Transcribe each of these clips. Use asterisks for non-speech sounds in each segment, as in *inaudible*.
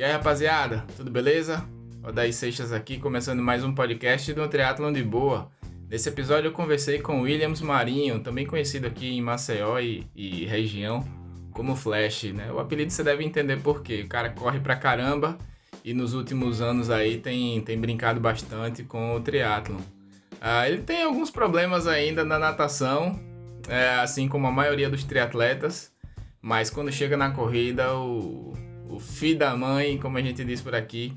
E aí, rapaziada, tudo beleza? Odaí Seixas aqui, começando mais um podcast do Triatlon de Boa. Nesse episódio eu conversei com Williams Marinho, também conhecido aqui em Maceió e, e região como Flash, né? O apelido você deve entender por quê. O cara corre pra caramba e nos últimos anos aí tem, tem brincado bastante com o triatlon. Ah, ele tem alguns problemas ainda na natação, é, assim como a maioria dos triatletas, mas quando chega na corrida, o, o filho da mãe, como a gente diz por aqui,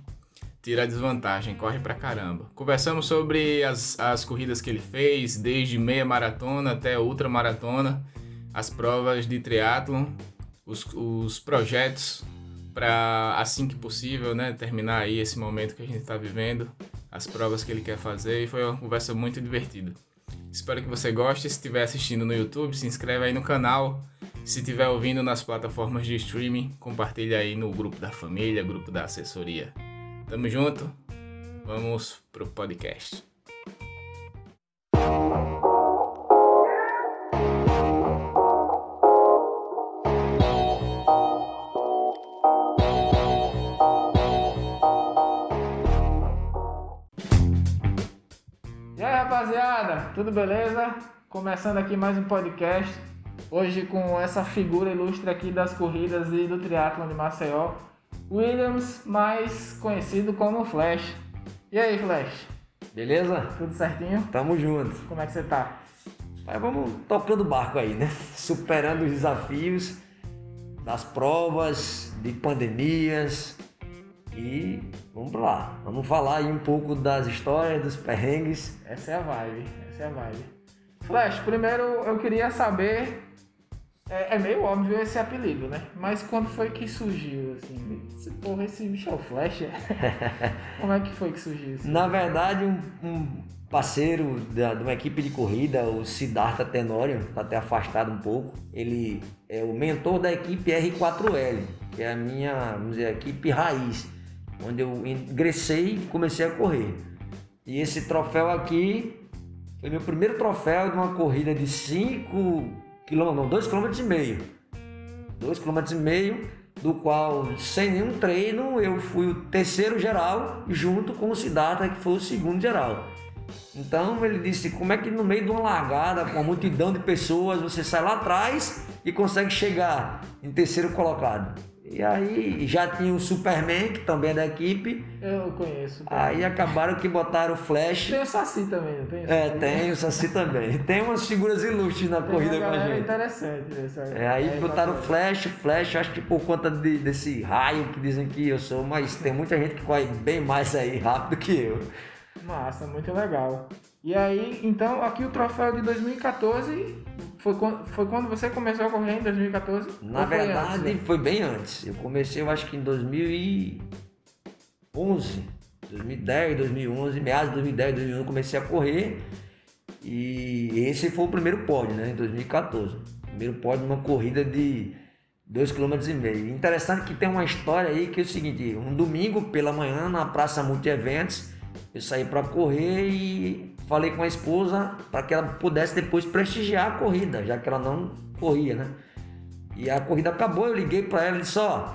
tira a desvantagem, corre pra caramba. Conversamos sobre as, as corridas que ele fez, desde meia maratona até ultra maratona, as provas de triatlon, os, os projetos para assim que possível, né, terminar aí esse momento que a gente está vivendo, as provas que ele quer fazer e foi uma conversa muito divertida. Espero que você goste. Se estiver assistindo no YouTube, se inscreve aí no canal. Se estiver ouvindo nas plataformas de streaming, compartilha aí no grupo da família, grupo da assessoria. Tamo junto. Vamos pro podcast. Tudo beleza? Começando aqui mais um podcast. Hoje com essa figura ilustre aqui das corridas e do triatlo de Maceió, Williams, mais conhecido como Flash. E aí, Flash? Beleza? Tudo certinho? Tamo junto. Como é que você tá? Mas vamos tocando barco aí, né? *laughs* Superando os desafios das provas, de pandemias, e vamos pra lá. Vamos falar aí um pouco das histórias, dos perrengues. Essa é a vibe, essa é a vibe. Flash, primeiro eu queria saber. É, é meio óbvio esse apelido, né? Mas quando foi que surgiu, assim? Esse, porra, esse bicho é o Flash? *laughs* Como é que foi que surgiu isso? Na verdade, um, um parceiro da, de uma equipe de corrida, o Siddhartha Tenório, tá até afastado um pouco. Ele é o mentor da equipe R4L, que é a minha, vamos dizer, equipe raiz onde eu ingressei e comecei a correr. E esse troféu aqui foi meu primeiro troféu de uma corrida de 5 km, não, 2 km e meio. 2 km e meio, do qual sem nenhum treino eu fui o terceiro geral junto com o Siddhartha que foi o segundo geral. Então ele disse: como é que no meio de uma largada, com uma multidão de pessoas, você sai lá atrás e consegue chegar em terceiro colocado? E aí já tinha o Superman, que também é da equipe. Eu conheço. Aí acabaram que botaram o Flash. Tem o Saci também, não tem? É, tem o Saci também. Tem umas figuras ilustres na tem corrida com a gente. interessante. Essa, é, aí é, botaram o Flash, Flash, acho que por conta de, desse raio que dizem que eu sou, mas tem muita gente que corre bem mais aí rápido que eu. Massa, muito legal. E aí, então, aqui o troféu de 2014 foi quando, foi quando você começou a correr em 2014? Na verdade, foi, antes, foi bem antes. Eu comecei, eu acho que em 2011, 2010, 2011, meados de 2010, 2011, eu comecei a correr. E esse foi o primeiro pódio, né, em 2014. Primeiro pódio numa corrida de 2,5 km. Interessante que tem uma história aí que é o seguinte, um domingo pela manhã na Praça Multi-Eventos, eu saí para correr e falei com a esposa para que ela pudesse depois prestigiar a corrida, já que ela não corria, né? E a corrida acabou, eu liguei para ela e disse: Ó,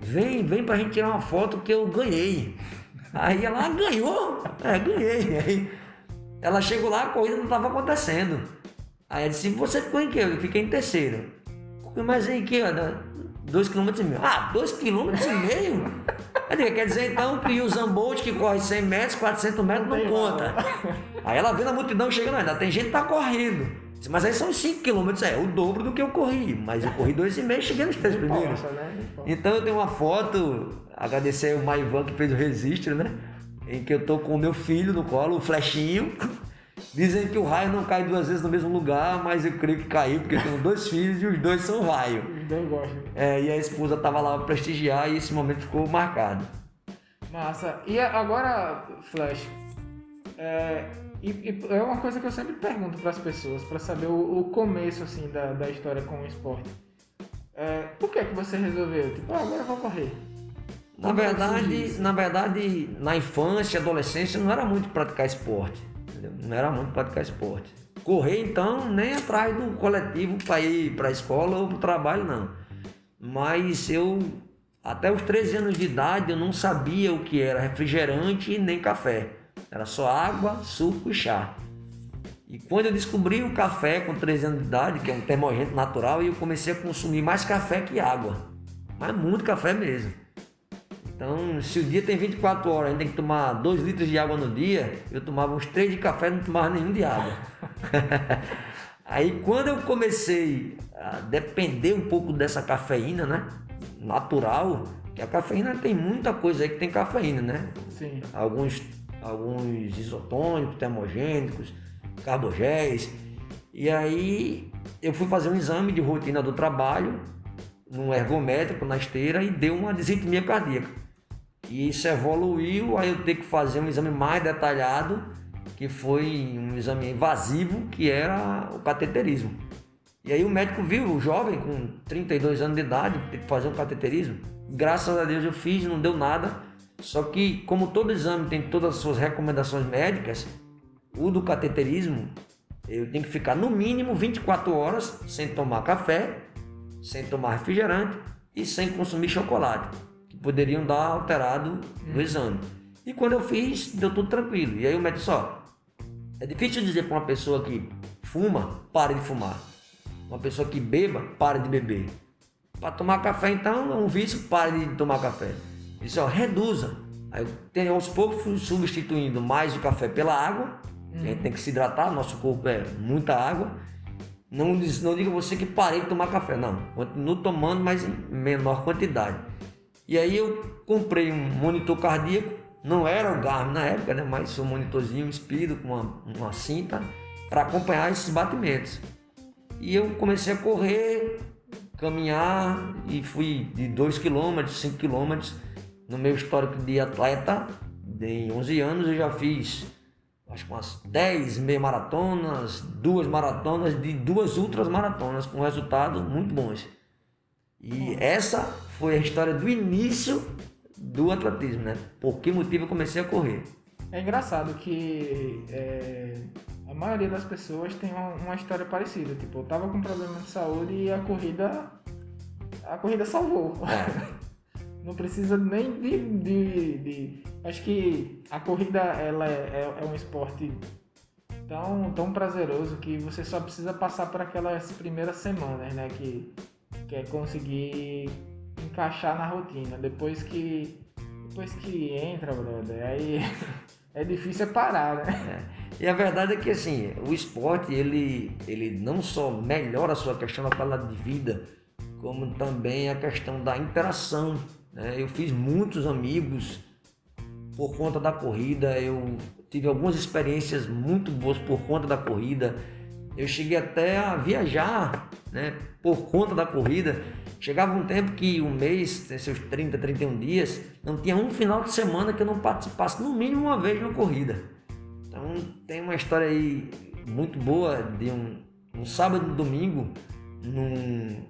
vem, vem pra gente tirar uma foto que eu ganhei. *laughs* Aí ela ah, ganhou, é, ganhei. *laughs* Aí ela chegou lá, a corrida não estava acontecendo. Aí ela disse: Você ficou em quê? Eu fiquei em terceiro. Mas em que? Dois quilômetros e meio. Ah, dois quilômetros e meio? Quer dizer então que o Zambolt que corre 100 metros, 400 metros não, não conta. Aí ela vê a multidão chegando, ainda tem gente que tá correndo. Mas aí são 5 quilômetros, é o dobro do que eu corri. Mas eu corri 2,5 e cheguei nos três primeiros. Né? Então eu tenho uma foto, agradecer ao Maivan que fez o registro, né? Em que eu tô com o meu filho no colo, o Flechinho. Dizem que o raio não cai duas vezes no mesmo lugar, mas eu creio que caiu, porque eu tenho dois filhos e os dois são raio. Dois gostam. É, e a esposa tava lá para prestigiar e esse momento ficou marcado. Massa. E agora, Flash, é, e, e é uma coisa que eu sempre pergunto para as pessoas, para saber o, o, começo assim da, da história com o esporte. É, por que que você resolveu? Tipo, ah, agora eu vou correr. Na verdade, na verdade, na infância adolescência não era muito praticar esporte. Entendeu? Não era muito praticar esporte. Correr então nem atrás do coletivo para ir para a escola ou para o trabalho não. Mas eu Até os 13 anos de idade eu não sabia o que era refrigerante nem café. Era só água, suco e chá. E quando eu descobri o café com 13 anos de idade, que é um termogênico natural, eu comecei a consumir mais café que água. Mas muito café mesmo. Então, se o dia tem 24 horas, a gente tem que tomar 2 litros de água no dia, eu tomava uns 3 de café e não tomava nenhum de água. *laughs* Aí quando eu comecei a depender um pouco dessa cafeína, né? Natural, que a cafeína tem muita coisa aí que tem cafeína, né? Sim. Alguns, alguns isotônicos, termogênicos, carbogéis. E aí eu fui fazer um exame de rotina do trabalho, num ergométrico na esteira, e deu uma desritmia cardíaca. E isso evoluiu, aí eu tenho que fazer um exame mais detalhado, que foi um exame invasivo, que era o cateterismo. E aí o médico viu o jovem com 32 anos de idade ter que fazer um cateterismo. Graças a Deus eu fiz, não deu nada. Só que como todo exame tem todas as suas recomendações médicas, o do cateterismo eu tenho que ficar no mínimo 24 horas sem tomar café, sem tomar refrigerante e sem consumir chocolate poderiam dar alterado no exame. E quando eu fiz, deu tudo tranquilo. E aí o médico disse, ó, é difícil dizer para uma pessoa que fuma, pare de fumar. Uma pessoa que beba, pare de beber. Para tomar café, então, é um vício, pare de tomar café. Disse, ó, reduza. Aí eu tenho, aos poucos substituindo mais o café pela água. Uhum. A gente tem que se hidratar, nosso corpo é muita água. Não, não diga você que parei de tomar café, não. Continuo tomando, mas em menor quantidade. E aí eu comprei um monitor cardíaco, não era o Garmin na época, né? mas um monitorzinho espido com uma, uma cinta para acompanhar esses batimentos. E eu comecei a correr, caminhar e fui de 2 km, 5 km. No meu histórico de atleta, em 11 anos eu já fiz acho que umas 10 meia maratonas, duas maratonas, de duas ultras maratonas com resultados muito bons. E essa foi a história do início do atletismo, né? Por que motivo eu comecei a correr. É engraçado que é, a maioria das pessoas tem uma, uma, história parecida. Tipo, eu tava com problema de saúde e a corrida. A corrida salvou. É. *laughs* Não precisa nem de, de, de, Acho que a corrida ela é, é, é um esporte tão, tão prazeroso que você só precisa passar por aquelas primeiras semanas, né? Que que é conseguir encaixar na rotina. Depois que depois que entra, brother, aí *laughs* é difícil parar, né? É. E a verdade é que assim, o esporte ele, ele não só melhora a sua questão da qualidade de vida, como também a questão da interação. Né? Eu fiz muitos amigos por conta da corrida, eu tive algumas experiências muito boas por conta da corrida eu cheguei até a viajar, né, por conta da corrida. Chegava um tempo que um mês, seus 30, 31 dias, não tinha um final de semana que eu não participasse no mínimo uma vez na corrida. Então tem uma história aí muito boa de um, um sábado e domingo, num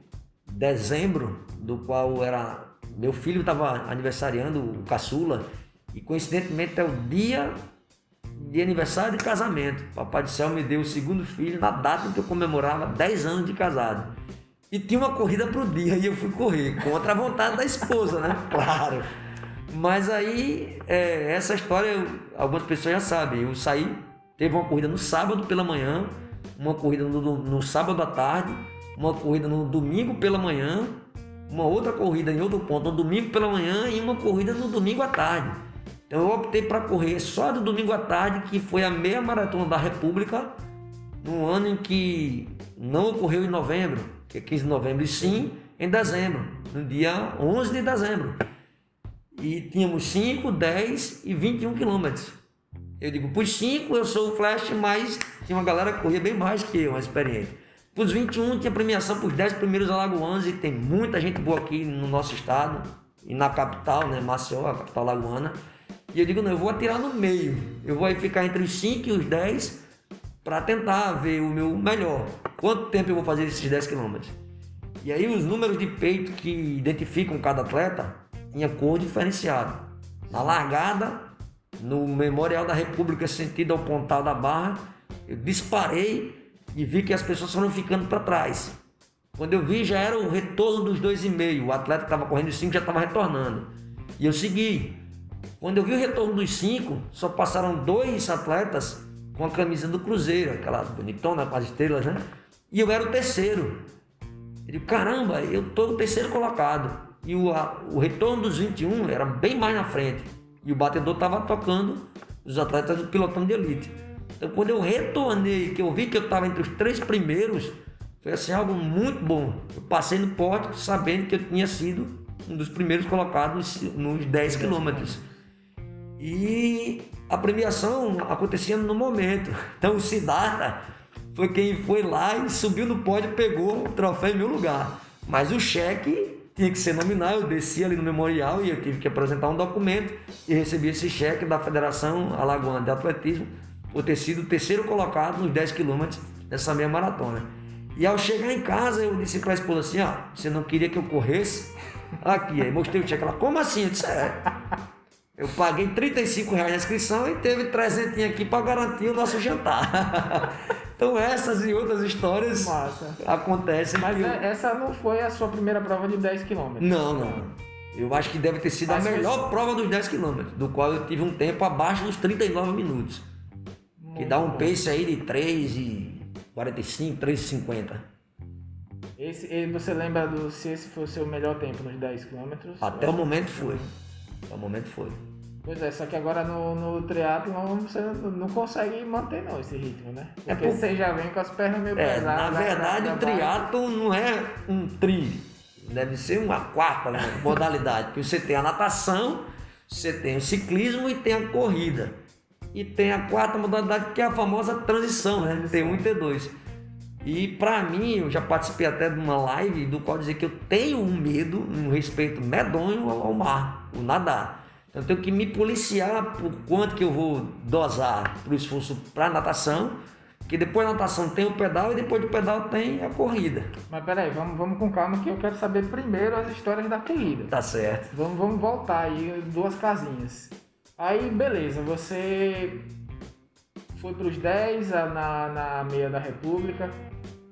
dezembro, do qual era meu filho estava aniversariando, o caçula, e coincidentemente é o dia de aniversário de casamento. Papai do céu me deu o segundo filho na data em que eu comemorava 10 anos de casado. E tinha uma corrida pro dia e eu fui correr, contra a vontade da esposa, né? *laughs* Claro. Mas aí, é, essa história, eu, algumas pessoas já sabem. Eu saí, teve uma corrida no sábado pela manhã, uma corrida no, no sábado à tarde, uma corrida no domingo pela manhã, uma outra corrida em outro ponto no domingo pela manhã e uma corrida no domingo à tarde. Então eu optei para correr só do domingo à tarde, que foi a meia maratona da República, no ano em que não ocorreu em novembro, que é 15 de novembro, e sim em dezembro, no dia 11 de dezembro. E tínhamos 5, 10 e 21 quilômetros. Eu digo, por 5 eu sou o Flash, mas tinha uma galera que corria bem mais que eu, mais experiente. Para os 21 tinha premiação para os 10 primeiros alagoanos e tem muita gente boa aqui no nosso estado e na capital, né, Maceió, a capital lagoana. E eu digo, não, eu vou atirar no meio. Eu vou ficar entre os 5 e os 10 para tentar ver o meu melhor. Quanto tempo eu vou fazer esses 10 quilômetros? E aí os números de peito que identificam cada atleta tinha cor diferenciada. Na largada, no Memorial da República, sentido ao pontal da barra, eu disparei e vi que as pessoas foram ficando para trás. Quando eu vi, já era o retorno dos dois e meio. O atleta que estava correndo os cinco já estava retornando. E eu segui. Quando eu vi o retorno dos cinco, só passaram dois atletas com a camisa do Cruzeiro, aquela bonitona com as estrelas, né? E eu era o terceiro. Ele, caramba, eu tô no terceiro colocado. E o, o retorno dos 21 era bem mais na frente. E o batedor estava tocando os atletas do pilotão de elite. Então, quando eu retornei, que eu vi que eu estava entre os três primeiros, foi assim algo muito bom. Eu passei no pote sabendo que eu tinha sido um dos primeiros colocados nos 10 quilômetros. E a premiação acontecia no momento. Então o Siddhartha foi quem foi lá e subiu no pódio pegou o troféu em meu lugar. Mas o cheque tinha que ser nominal, eu desci ali no memorial e eu tive que apresentar um documento e recebi esse cheque da Federação Alagoana de Atletismo por ter sido o terceiro colocado nos 10 quilômetros dessa meia maratona. E ao chegar em casa, eu disse para a esposa assim: ó, você não queria que eu corresse? Aqui, aí mostrei o cheque. Ela, como assim? Eu disse: é. Eu paguei 35 reais na inscrição e teve 300 aqui para garantir o nosso jantar. *laughs* então essas e outras histórias Massa. acontecem. Mas eu... É, essa não foi a sua primeira prova de 10 km? Não, não. Eu acho que deve ter sido Mas a melhor foi... prova dos 10 km, do qual eu tive um tempo abaixo dos 39 minutos. Muito que dá um bom. pace aí de 3 e 45, 3,50. Esse, você lembra do, se esse foi o seu melhor tempo nos 10 km? Até o momento foi. Até o momento foi. Pois é, só que agora no, no triatlo você não consegue manter não esse ritmo, né? É Porque é por... você já vem com as pernas meio é, pesadas. Na verdade, o triatlo não é um tri. Deve ser uma quarta né, modalidade. Porque você tem a natação, você tem o ciclismo e tem a corrida. E tem a quarta modalidade que é a famosa transição, né? T1 e T2. E para mim, eu já participei até de uma live do qual dizer que eu tenho um medo, um respeito medonho ao mar, o nadar. Então, eu tenho que me policiar por quanto que eu vou dosar para o esforço para natação, que depois da natação tem o pedal e depois do pedal tem a corrida. Mas peraí, vamos, vamos com calma que eu quero saber primeiro as histórias da corrida. Tá certo. Vamos, vamos voltar aí duas casinhas. Aí, beleza, você foi para os 10 na, na meia da República,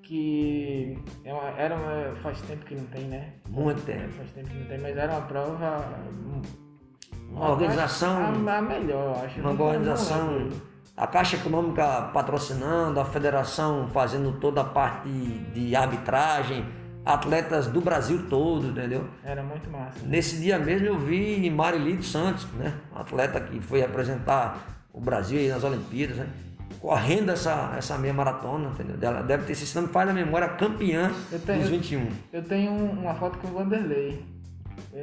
que é uma, era uma, faz tempo que não tem, né? Muito tempo. Faz tempo que não tem, mas era uma prova. Uma organização. A, a melhor, acho. Uma organização. A Caixa Econômica patrocinando, a federação fazendo toda a parte de arbitragem atletas do Brasil todo, entendeu? Era muito massa. Nesse dia mesmo eu vi Marilito Santos, né? Atleta que foi representar o Brasil nas Olimpíadas, né? Correndo essa, essa meia maratona, entendeu? Ela deve ter, se não me falha a memória, campeã tenho, dos 21. Eu tenho uma foto com o Vanderlei.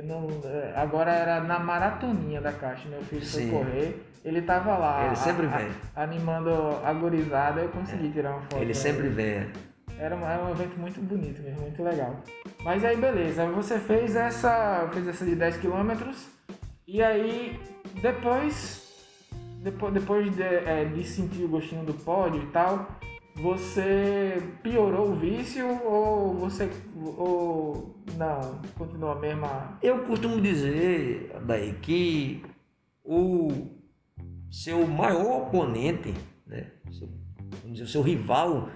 Não, é, agora era na maratoninha da caixa, meu filho Sim. foi correr. Ele tava lá. Ele sempre a, vem. A, animando a gurizada, eu consegui é. tirar uma foto. Ele sempre vem. É. Era, era um evento muito bonito mesmo, muito legal. Mas aí beleza, você fez essa. fez essa de 10 km e aí depois. Depois, depois de, é, de sentir o gostinho do pódio e tal, você piorou o vício ou você. ou não, continua a mesma. Eu costumo dizer daí que o seu maior oponente, né? Seu, vamos dizer, o seu rival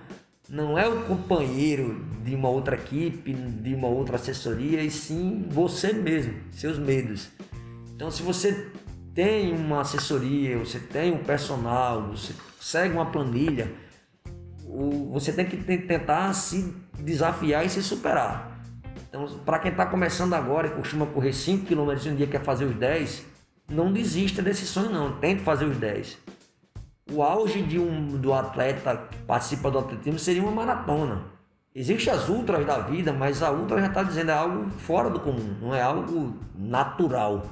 não é o companheiro de uma outra equipe, de uma outra assessoria, e sim você mesmo, seus medos. Então, se você tem uma assessoria, você tem um personal, você segue uma planilha, você tem que tentar se desafiar e se superar. Então, para quem está começando agora e costuma correr 5 km um dia quer fazer os 10, não desista desse sonho não, tente fazer os 10 o auge de um, do atleta que participa do atletismo seria uma maratona. Existem as ultras da vida, mas a ultra já está dizendo é algo fora do comum, não é algo natural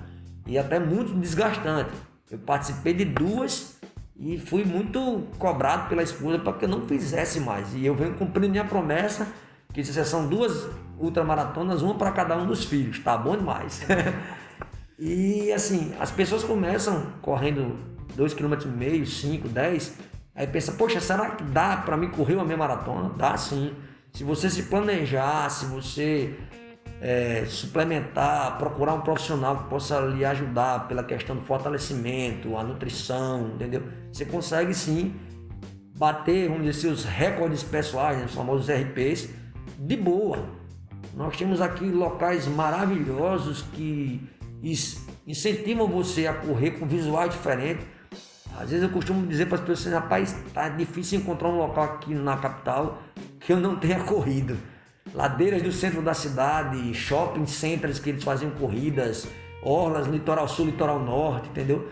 e até muito desgastante. Eu participei de duas e fui muito cobrado pela esposa para que eu não fizesse mais. E eu venho cumprindo minha promessa, que são duas ultramaratonas, uma para cada um dos filhos. Tá bom demais. *laughs* e assim, as pessoas começam correndo 2,5 km, 5, 10. Aí pensa, poxa, será que dá para mim correr uma meia maratona? Dá sim. Se você se planejar, se você é, suplementar, procurar um profissional que possa lhe ajudar pela questão do fortalecimento, a nutrição, entendeu? Você consegue sim bater, vamos dizer, seus recordes pessoais, né, os famosos RPs, de boa. Nós temos aqui locais maravilhosos que incentivam você a correr com visuais diferentes. Às vezes eu costumo dizer para as pessoas, rapaz, tá difícil encontrar um local aqui na capital que eu não tenha *laughs* corrido. Ladeiras do centro da cidade, shopping centers que eles faziam corridas, orlas, litoral sul, litoral norte, entendeu?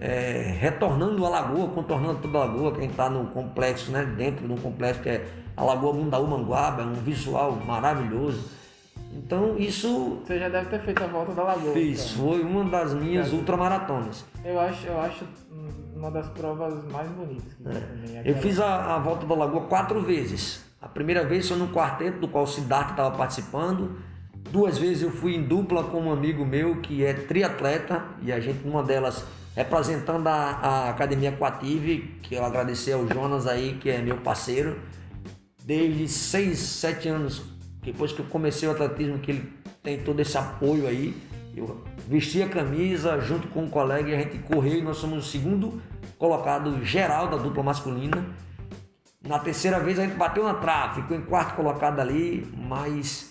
É, retornando a lagoa, contornando toda a lagoa, quem está no complexo, né, dentro de um complexo que é a Lagoa Mundaú Manguaba, é um visual maravilhoso. Então isso. Você já deve ter feito a volta da lagoa. Fiz, então. foi uma das minhas é. ultramaratonas. Eu acho, eu acho uma das provas mais bonitas que é. também. Eu fiz a, a, volta da lagoa quatro vezes. A primeira vez foi no quarteto do qual o Siddhartha estava participando. Duas vezes eu fui em dupla com um amigo meu que é triatleta e a gente, numa delas, representando a, a Academia Aquative, que eu agradecer ao Jonas aí, que é meu parceiro. Desde seis, sete anos depois que eu comecei o atletismo, que ele tem todo esse apoio aí, eu vesti a camisa junto com um colega e a gente correu e nós somos o segundo colocado geral da dupla masculina. Na terceira vez a gente bateu na trave, ficou em quarto colocado ali, mas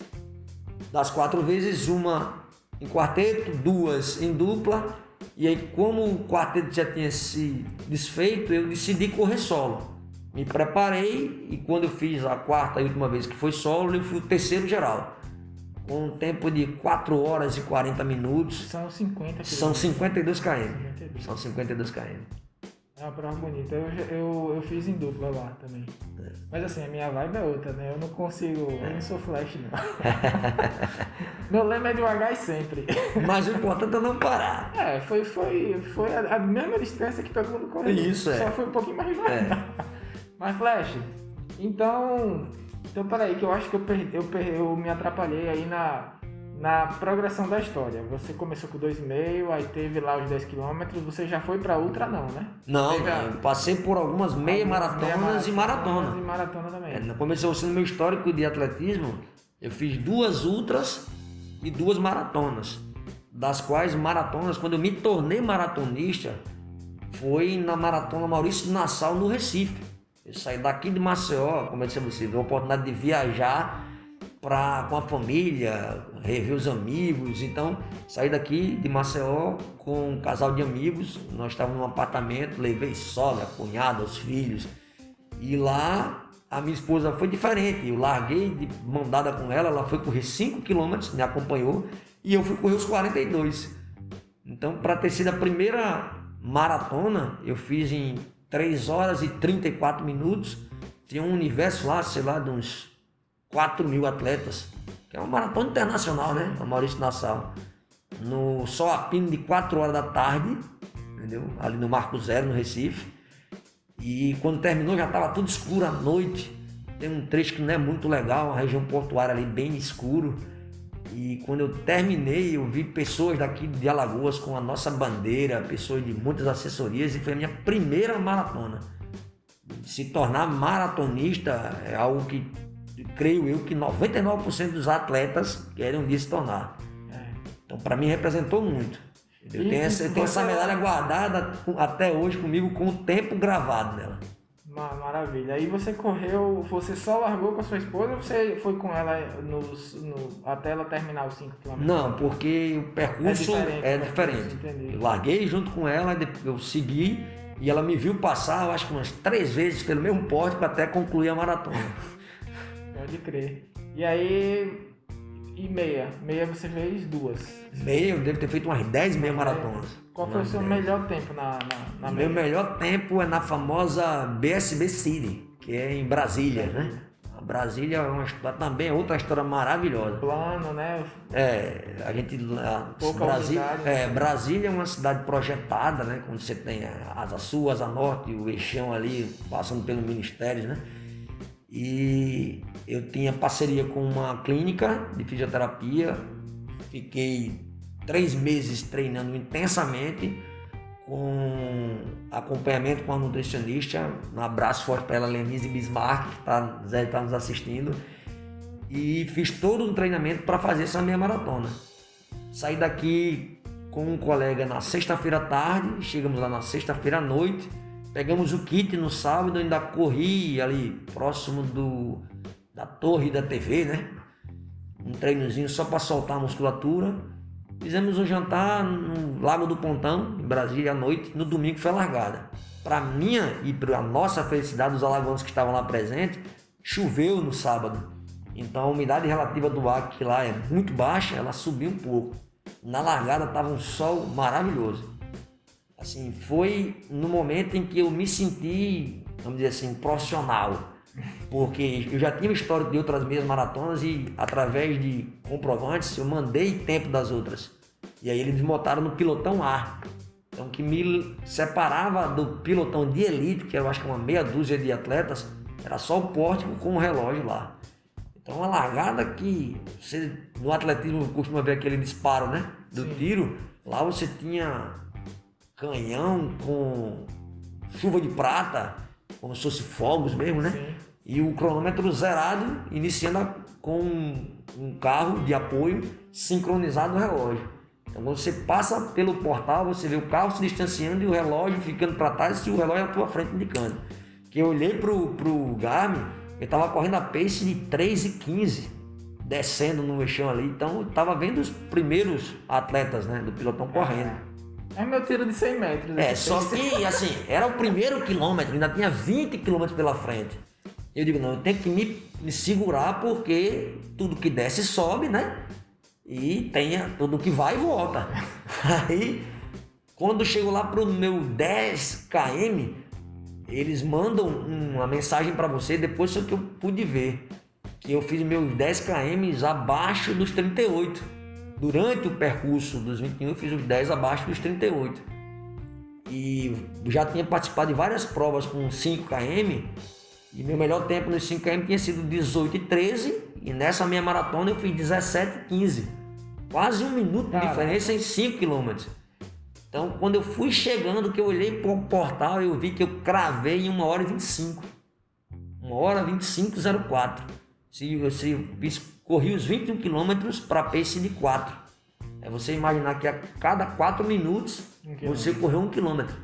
das quatro vezes, uma em quarteto, duas em dupla. E aí, como o quarteto já tinha se desfeito, eu decidi correr solo. Me preparei e quando eu fiz a quarta e última vez que foi solo, eu fui o terceiro geral. Com um tempo de 4 horas e 40 minutos. São 50 km. São 52 km. 52. São 52 km. É uma prova bonita. Eu, eu, eu fiz em dupla lá também. É. Mas assim, a minha vibe é outra, né? Eu não consigo. É. Eu não sou flash, não. *laughs* Meu lema é devagar e sempre. Mas o importante é não parar. É, foi, foi, foi a, a mesma distância que todo mundo correu. Isso, é. Só foi um pouquinho mais devagar. É. Mas Flash, então. Então peraí, que eu acho que eu, perdi, eu, perdi, eu me atrapalhei aí na, na progressão da história. Você começou com 2,5, aí teve lá os 10 km, você já foi para ultra não, né? Não, passei por algumas meia maratonas meia e maratona. E maratona também. É, começou sendo meu histórico de atletismo, eu fiz duas ultras e duas maratonas. Das quais maratonas, quando eu me tornei maratonista, foi na maratona Maurício Nassau no Recife. Eu saí daqui de Maceió, como eu disse a você, a oportunidade de viajar pra, com a família, rever os amigos. Então, saí daqui de Maceió com um casal de amigos. Nós estávamos num apartamento, levei sogra, cunhada, os filhos. E lá a minha esposa foi diferente. Eu larguei de mão dada com ela, ela foi correr 5 km, me acompanhou, e eu fui correr os 42. Então, para ter sido a primeira maratona, eu fiz em 3 horas e 34 minutos. Tinha um universo lá, sei lá, de uns 4 mil atletas. Que é uma maratona internacional, né? A Maurício Nassau. No sol a pino de 4 horas da tarde, entendeu? Ali no Marco Zero, no Recife. E quando terminou já estava tudo escuro à noite. Tem um trecho que não é muito legal, uma região portuária ali bem escuro. E quando eu terminei, eu vi pessoas daqui de Alagoas com a nossa bandeira, pessoas de muitas assessorias, e foi a minha primeira maratona. Se tornar maratonista é algo que creio eu que 99% dos atletas querem um dia se tornar. É. Então, para mim, representou muito. Eu tenho, essa, eu tenho essa medalha guardada até hoje comigo com o tempo gravado nela. Maravilha. Aí você correu, você só largou com a sua esposa ou você foi com ela nos, no, até ela terminar os 5 km? Não, porque o percurso é diferente. É diferente. Eu larguei junto com ela, eu segui e ela me viu passar, eu acho que umas três vezes pelo mesmo pórtico até concluir a maratona. *laughs* Pode crer. E aí, e meia? Meia você fez duas. Meia, eu devo ter feito umas 10 meia maratonas. Qual foi o seu melhor tempo na, na, na Meu melhor tempo é na famosa BSB City, que é em Brasília, né? A Brasília é uma história, também é outra história maravilhosa. Plano, né? É, a gente. A, Brasília, né? é, Brasília é uma cidade projetada, né? Quando você tem a Asa Sul, Asa Norte, o eixão ali, passando pelo Ministério, né? E eu tinha parceria com uma clínica de fisioterapia, fiquei três meses treinando intensamente, com acompanhamento com a nutricionista. Um abraço forte para ela, Lenise Bismarck, que está tá nos assistindo. E fiz todo um treinamento para fazer essa meia maratona. Saí daqui com um colega na sexta-feira à tarde, chegamos lá na sexta-feira à noite Pegamos o kit no sábado, ainda corri ali próximo do da torre da TV, né? Um treinozinho só para soltar a musculatura. Fizemos um jantar no Lago do Pontão, em Brasília, à noite. No domingo foi largada. Para minha e para a nossa felicidade dos alagoanos que estavam lá presentes, choveu no sábado. Então a umidade relativa do ar que lá é muito baixa, ela subiu um pouco. Na largada estava um sol maravilhoso. Assim, foi no momento em que eu me senti, vamos dizer assim, profissional. Porque eu já tinha histórico de outras meias maratonas e através de comprovantes eu mandei tempo das outras. E aí eles me botaram no pilotão A. Então que me separava do pilotão de elite, que eu acho que uma meia dúzia de atletas, era só o pórtico com o relógio lá. Então a largada que você no atletismo costuma ver aquele disparo, né? Do Sim. tiro, lá você tinha canhão com chuva de prata, como se fosse fogos mesmo, né? Sim. E o cronômetro zerado, iniciando com um carro de apoio sincronizado no relógio. Então quando você passa pelo portal, você vê o carro se distanciando e o relógio ficando para trás e o relógio à tua frente indicando. Que eu olhei pro, pro Garmin, ele estava correndo a pace de 3 e 15, descendo no chão ali. Então eu estava vendo os primeiros atletas né, do pilotão correndo. É meu tiro de 100 metros. É, só que assim, era o primeiro quilômetro, ainda tinha 20 quilômetros pela frente. Eu digo, não, eu tenho que me, me segurar porque tudo que desce sobe, né? E tenha tudo que vai e volta. *laughs* Aí, quando chego lá pro meu 10 km, eles mandam uma mensagem para você depois que eu pude ver que eu fiz meus 10 km abaixo dos 38. Durante o percurso dos 21 eu fiz os 10 abaixo dos 38. E já tinha participado de várias provas com 5 km e meu melhor tempo nos 5 km tinha sido 18 e 13 e nessa minha maratona eu fiz 17 e 15. Quase um minuto de diferença em 5 quilômetros. Então, quando eu fui chegando, que eu olhei para o portal, eu vi que eu cravei em 1 hora e 25. 1 hora 25,04. Se você corri os 21 quilômetros para pace de 4. É você imaginar que a cada 4 minutos um você correu 1 quilômetro.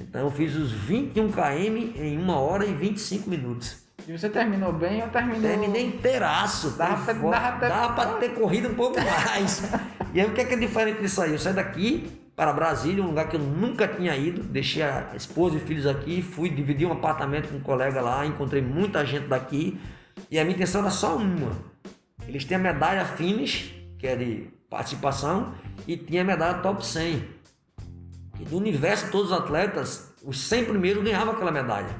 Então eu fiz os 21 km em 1 hora e 25 minutos. E você terminou bem ou terminou? Terminei inteiraço. Dava, dava, dava para ter corrido um pouco mais. *laughs* e aí o que é, que é diferente disso aí? Eu saio daqui, para Brasília, um lugar que eu nunca tinha ido. Deixei a esposa e filhos aqui, fui dividir um apartamento com um colega lá, encontrei muita gente daqui e a minha intenção era só uma. Eles têm a medalha finish, que é de participação, e tinha a medalha top 100. E do universo de todos os atletas, os 100 primeiros ganhavam aquela medalha.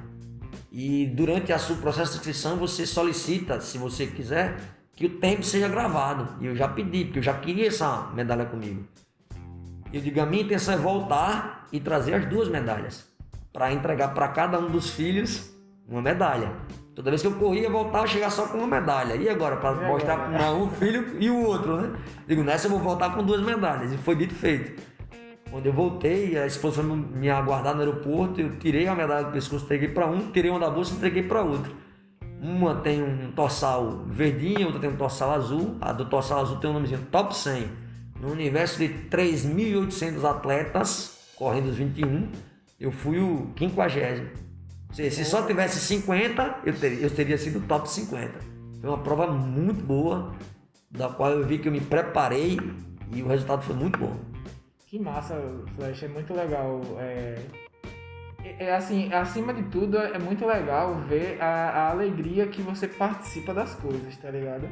E durante seu processo de inscrição, você solicita, se você quiser, que o tempo seja gravado. E eu já pedi, porque eu já queria essa medalha comigo. Eu digo, a minha intenção é voltar e trazer as duas medalhas. Para entregar para cada um dos filhos uma medalha. Toda vez que eu corria, eu voltava a chegar só com uma medalha. E agora, para mostrar para um filho e o outro, né? Digo, nessa eu vou voltar com duas medalhas. E foi dito feito. Quando eu voltei, a esposa me aguardar no aeroporto, eu tirei a medalha do pescoço, entreguei para um, tirei uma da bolsa e entreguei para outro. Uma tem um torsal verdinho, outra tem um torsal azul. A do torsal azul tem um nomezinho Top 100 no universo de 3.800 atletas, correndo os 21, eu fui o 50. Se, se só tivesse 50, eu teria, eu teria sido top 50. Foi uma prova muito boa, da qual eu vi que eu me preparei e o resultado foi muito bom. Que massa, Flash, é muito legal. É, é, é assim, acima de tudo, é muito legal ver a, a alegria que você participa das coisas, tá ligado?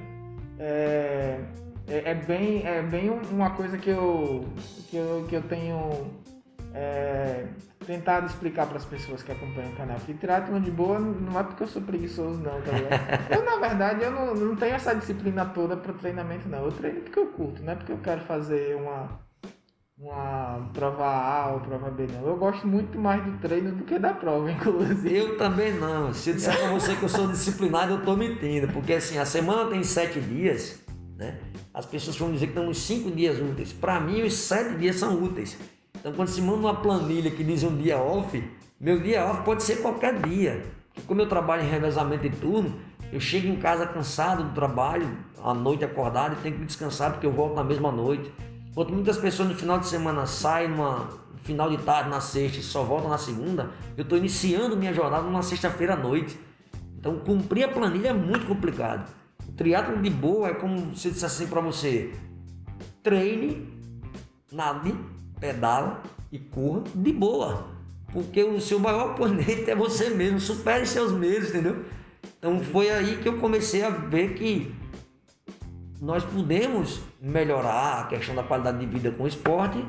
É, é, é, bem, é bem uma coisa que eu, que eu, que eu tenho é, tentado explicar para as pessoas que acompanham o canal. Que triatlon de boa não é porque eu sou preguiçoso, não, tá ligado? *laughs* eu, na verdade, eu não, não tenho essa disciplina toda para treinamento, não. Eu treino porque eu curto, não é porque eu quero fazer uma, uma prova A ou prova B, não. Eu gosto muito mais do treino do que da prova, *laughs* inclusive. Eu também não. Se eu disser para você que eu sou disciplinado, eu tô mentindo. Porque assim, a semana tem sete dias, né? As pessoas vão dizer que estão uns 5 dias úteis. Para mim, os 7 dias são úteis. Então, quando se manda uma planilha que diz um dia off, meu dia off pode ser qualquer dia. Porque como eu trabalho em revezamento de turno, eu chego em casa cansado do trabalho, à noite acordado, e tenho que descansar porque eu volto na mesma noite. Enquanto muitas pessoas no final de semana saem numa final de tarde na sexta e só voltam na segunda, eu estou iniciando minha jornada numa sexta-feira à noite. Então, cumprir a planilha é muito complicado. O triatlo de boa é como se dissesse assim para você: treine, nade, pedala e corra de boa. Porque o seu maior oponente *laughs* é você mesmo, supere seus medos, entendeu? Então foi aí que eu comecei a ver que nós podemos melhorar a questão da qualidade de vida com o esporte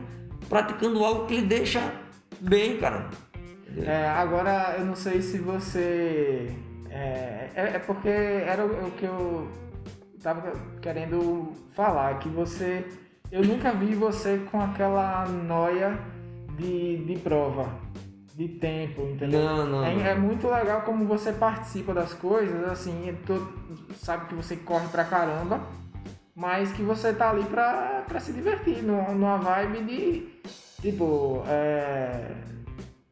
praticando algo que lhe deixa bem, cara. É, agora eu não sei se você. É, é, é porque era o, o que eu tava querendo falar, que você. Eu nunca vi você com aquela noia de, de prova, de tempo, entendeu? Não, não, É, não. é muito legal como você participa das coisas, assim, tu sabe que você corre pra caramba, mas que você tá ali pra, pra se divertir, numa, numa vibe de, tipo, é,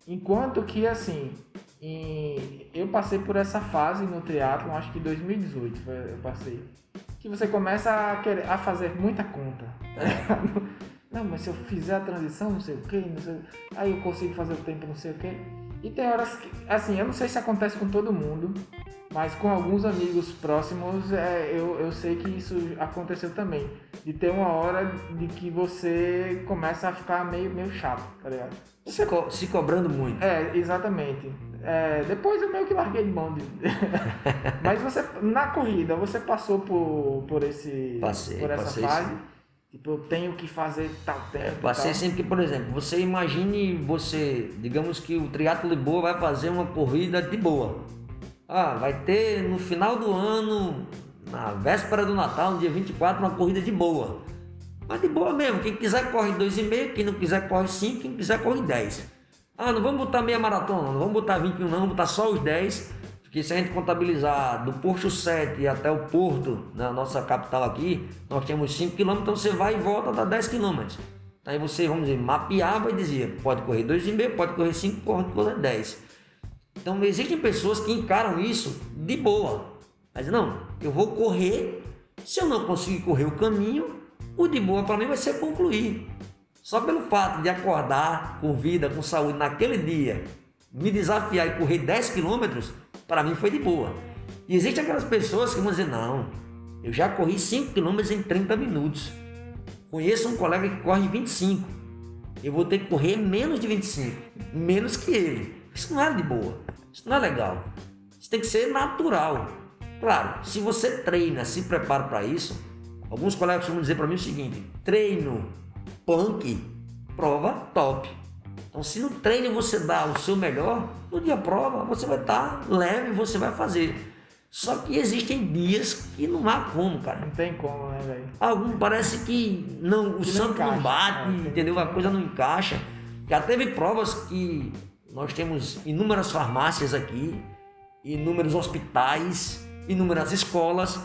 enquanto que, assim, em- eu passei por essa fase no triatlon, acho que em 2018 foi- eu passei, que você começa a, querer, a fazer muita conta, ligado? *laughs* Não, mas se eu fizer a transição, não sei o que, não sei, aí eu consigo fazer o tempo, não sei o que. E tem horas que, assim, eu não sei se acontece com todo mundo, mas com alguns amigos próximos, é, eu, eu sei que isso aconteceu também. De ter uma hora de que você começa a ficar meio, meio chato, tá ligado? Se, co- se cobrando muito. É, exatamente. É, depois eu meio que larguei de mão. De... *laughs* Mas você, na corrida, você passou por, por, esse, Passei, por essa fase? sim. Tipo, eu tenho que fazer tal tempo. e Passei tal. sempre que, por exemplo, você imagine você, digamos que o triatlo de boa vai fazer uma corrida de boa. Ah, vai ter no final do ano, na véspera do Natal, no dia 24, uma corrida de boa. Mas de boa mesmo, quem quiser corre 2,5, quem não quiser corre 5, quem quiser corre 10. Ah, não vamos botar meia maratona, não vamos botar 21 não, vamos botar só os 10. Porque se a gente contabilizar do Posto 7 até o Porto, na nossa capital aqui, nós temos 5 km, então você vai e volta dá 10 km. Aí você, vamos dizer, mapeava e dizia, pode correr 2,5, pode correr 5, pode correr 10. Então existem pessoas que encaram isso de boa. Mas não, eu vou correr, se eu não conseguir correr o caminho, o de boa para mim vai ser concluir. Só pelo fato de acordar com vida, com saúde naquele dia, me desafiar e correr 10 quilômetros, para mim foi de boa. E existem aquelas pessoas que vão dizer, não, eu já corri 5 quilômetros em 30 minutos. Conheço um colega que corre 25. Eu vou ter que correr menos de 25, menos que ele. Isso não é de boa. Isso não é legal. Isso tem que ser natural. Claro, se você treina, se prepara para isso, alguns colegas costumam dizer para mim o seguinte: treino punk, prova top. Então, se no treino você dá o seu melhor, no dia prova você vai estar leve, você vai fazer. Só que existem dias que não há como, cara. Não tem como, né, velho? Algum parece que não, o Que não santo não encaixa. bate, tem- entendeu? A coisa não encaixa. Já teve provas que nós temos inúmeras farmácias aqui, inúmeros hospitais, inúmeras escolas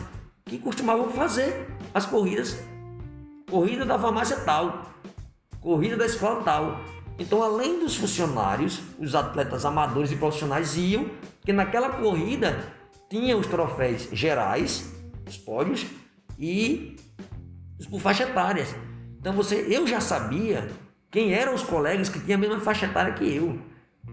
que costumavam fazer as corridas. Corrida da farmácia tal, corrida da escola tal. Então, além dos funcionários, os atletas amadores e profissionais iam, que naquela corrida tinha os troféus gerais, os pódios, e por faixa etárias. Então você, eu já sabia quem eram os colegas que tinham a mesma faixa etária que eu.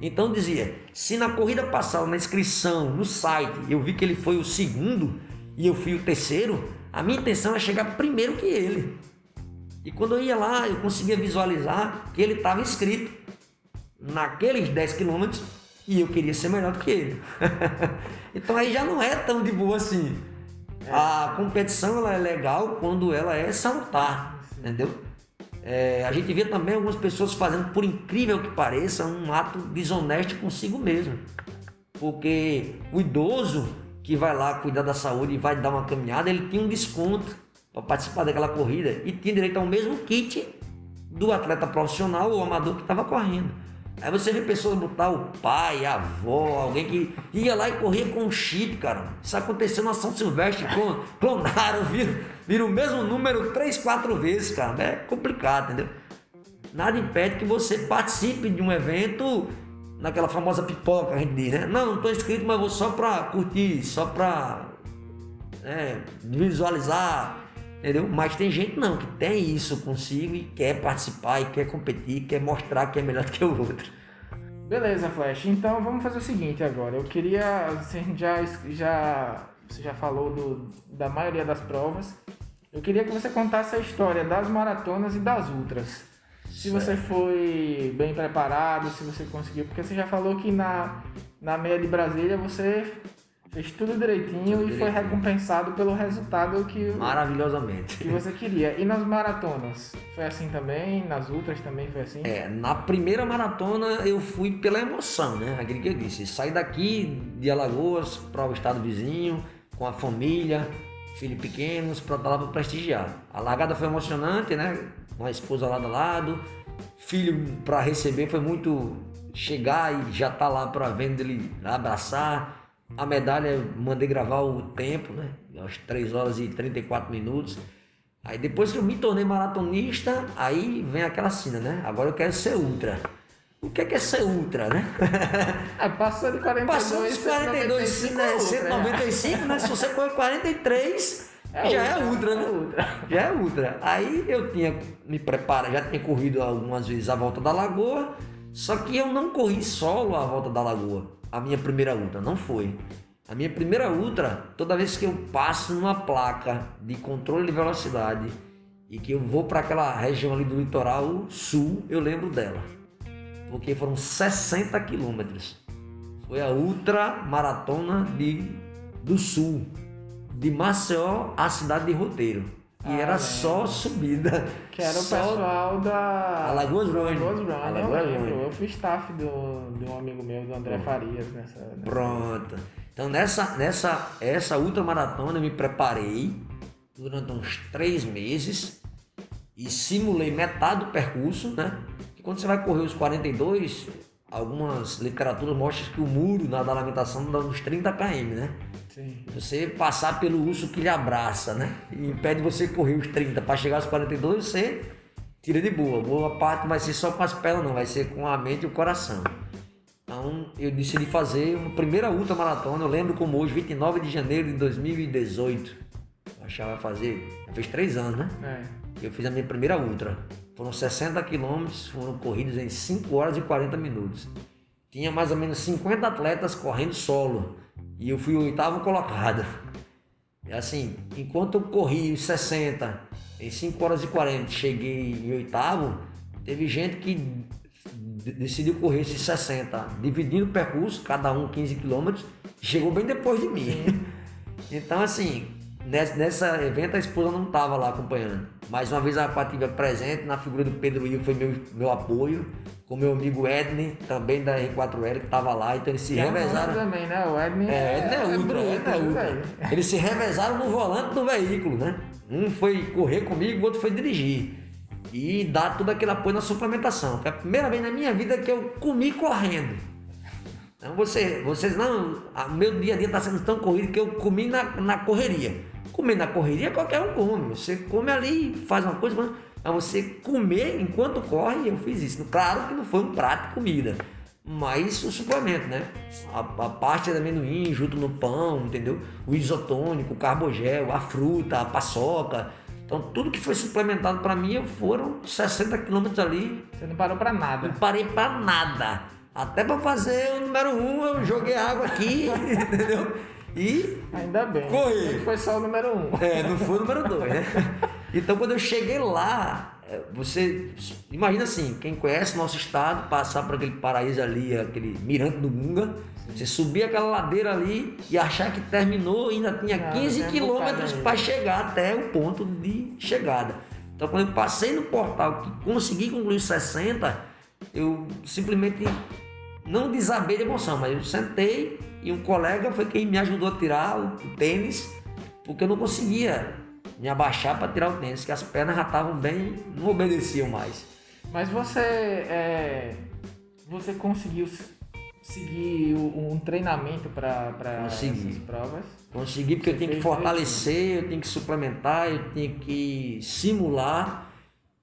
Então dizia, se na corrida passada, na inscrição, no site, eu vi que ele foi o segundo e eu fui o terceiro, a minha intenção era chegar primeiro que ele. E quando eu ia lá, eu conseguia visualizar que ele estava inscrito naqueles 10 quilômetros e eu queria ser melhor do que ele. *laughs* então aí já não é tão de boa assim. A competição ela é legal quando ela é salutar, entendeu? É, a gente vê também algumas pessoas fazendo, por incrível que pareça, um ato desonesto consigo mesmo. Porque o idoso que vai lá cuidar da saúde e vai dar uma caminhada, ele tinha um desconto para participar daquela corrida e tinha direito ao mesmo kit do atleta profissional ou amador que estava correndo. Aí você vê pessoas botar o pai, a avó, alguém que ia lá e corria com um chip, cara. Isso aconteceu na São Silvestre, clon- clonaram, viram, viram o mesmo número três, quatro vezes, cara. É complicado, entendeu? Nada impede que você participe de um evento naquela famosa pipoca, a gente diz, né? Não, não tô inscrito, mas vou só pra curtir, só pra é, visualizar, entendeu? Mas tem gente não, que tem isso consigo e quer participar, e quer competir, quer mostrar que é melhor do que o outro. Beleza, Flash. Então vamos fazer o seguinte agora. Eu queria. Você já, já, você já falou do, da maioria das provas. Eu queria que você contasse a história das maratonas e das ultras. Se você foi bem preparado, se você conseguiu. Porque você já falou que na, na meia de Brasília você fez tudo direitinho e foi recompensado pelo resultado que, Maravilhosamente. que você queria. E nas maratonas? Foi assim também? Nas ultras também foi assim? É, na primeira maratona eu fui pela emoção, né? Aquilo que eu disse. Saí daqui de Alagoas para o estado vizinho, com a família, filhos pequenos, para estar lá para prestigiar. A largada foi emocionante, né? Uma esposa lado a lado, filho para receber foi muito chegar e já tá lá para vendo ele abraçar a medalha, mandei gravar o tempo, né? Às 3 horas e 34 minutos. Aí depois que eu me tornei maratonista, aí vem aquela cena, né? Agora eu quero ser ultra. O que é, que é ser ultra, né? *laughs* É, passou de 42, passou de 42, 195, né? 195, né? Se você correr 43, é já é ultra, é ultra, né? Ultra. Já é ultra. Aí eu tinha me preparado, já tinha corrido algumas vezes a volta da lagoa, só que eu não corri solo a volta da lagoa a minha primeira ultra, não foi. A minha primeira ultra, toda vez que eu passo numa placa de controle de velocidade e que eu vou para aquela região ali do litoral sul, eu lembro dela. Porque foram 60 quilômetros. Foi a ultra maratona de, do sul, de Maceió à cidade de Roteiro. E ah, era é. só subida. Que era o pessoal da. Alagoas Run. Alagoas Run, Alagoas eu fui staff do, de um amigo meu, do André Farias, nessa, nessa. Pronto. Então nessa, nessa essa ultramaratona eu me preparei durante uns três meses e simulei metade do percurso, né? E quando você vai correr os 42, algumas literaturas mostram que o muro na da lamentação dá uns 30 km, né? Sim. Você passar pelo urso que lhe abraça, né? E impede você correr os 30. Para chegar aos 42, você tira de boa. Boa parte vai ser só com as pernas, não. Vai ser com a mente e o coração. Então, eu decidi fazer uma primeira ultra maratona. Eu lembro como hoje, 29 de janeiro de 2018. Eu achava fazer. Fez três anos, né? É. Eu fiz a minha primeira ultra. Foram 60 quilômetros, foram corridos em 5 horas e 40 minutos. Tinha mais ou menos 50 atletas correndo solo. E eu fui o oitavo colocado. E assim, enquanto eu corri os 60 em 5 horas e 40, cheguei em oitavo, teve gente que decidiu correr esses 60, dividindo o percurso, cada um 15 quilômetros, chegou bem depois de mim. *laughs* Então, assim, nessa, nessa evento a esposa não estava lá acompanhando. Mais uma vez a Pativa presente, na figura do Pedro Will foi meu, meu apoio com meu amigo Edney, também da R4L, que estava lá, então eles se revezaram. É também, né? O Edney é, Edney é, é ultra, é, Edney é ultra. Eles se revezaram no volante do veículo, né? Um foi correr comigo, o outro foi dirigir. E dar todo aquele apoio na suplementação. Foi a primeira vez na minha vida que eu comi correndo. Então você, vocês não. Meu dia a dia está sendo tão corrido que eu comi na, na correria. Comer na correria qualquer um come. Você come ali, faz uma coisa, mas você comer enquanto corre, eu fiz isso. Claro que não foi um prato de comida, mas o suplemento, né? A, a parte de amendoim junto no pão, entendeu? O isotônico, o carbogel, a fruta, a paçoca. Então tudo que foi suplementado para mim foram 60 quilômetros ali. Você não parou para nada? Não parei para nada. Até para fazer o número um, eu joguei água aqui, *laughs* entendeu? E. Ainda bem. Corri. Foi só o número um. É, não foi o número dois, né? *laughs* Então quando eu cheguei lá, é, você imagina assim, quem conhece nosso estado, passar por aquele paraíso ali, aquele mirante do Gunga, você subir aquela ladeira ali e achar que terminou e ainda tinha 15 ah, quilômetros para chegar até o ponto de chegada. Então quando eu passei no portal que consegui concluir 60, eu simplesmente não desabei de emoção, mas eu sentei e um colega foi quem me ajudou a tirar o tênis, porque eu não conseguia me abaixar para tirar o tênis, que as pernas já estavam bem, não obedeciam mais. Mas você, é, você conseguiu seguir um treinamento para essas provas? Consegui, porque você eu tinha que fortalecer, eu tinha que suplementar, eu tinha que simular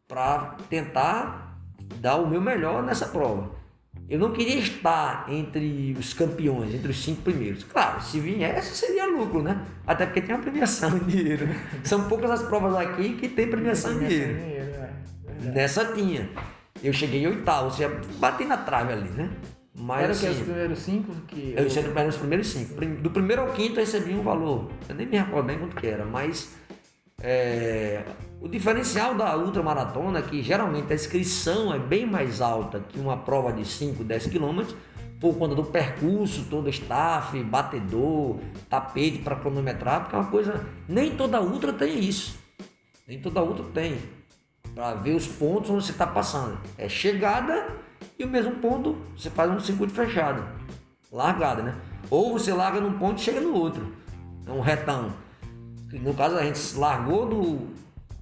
para tentar dar o meu melhor nessa prova. Eu não queria estar entre os campeões, entre os cinco primeiros. Claro, se viesse seria lucro, né? Até porque tem uma premiação em dinheiro. *laughs* São poucas as provas aqui que tem premiação em dinheiro. É, Nessa tinha. Eu cheguei em oitavo, você bati na trave ali, né? Mas Era assim, que os primeiros cinco que. eu sempre era os primeiros cinco. Do primeiro ao quinto eu recebi um valor. Eu nem me recordo bem quanto que era, mas é, o diferencial da ultramaratona é que geralmente a inscrição é bem mais alta que uma prova de 5, 10 quilômetros, por conta do percurso, todo staff, batedor, tapete para cronometrar, porque é uma coisa. Nem toda ultra tem isso. Nem toda ultra tem. Para ver os pontos onde você está passando. É chegada e o mesmo ponto você faz um circuito fechado. Largada, né? Ou você larga num ponto e chega no outro. É um retão. No caso a gente largou do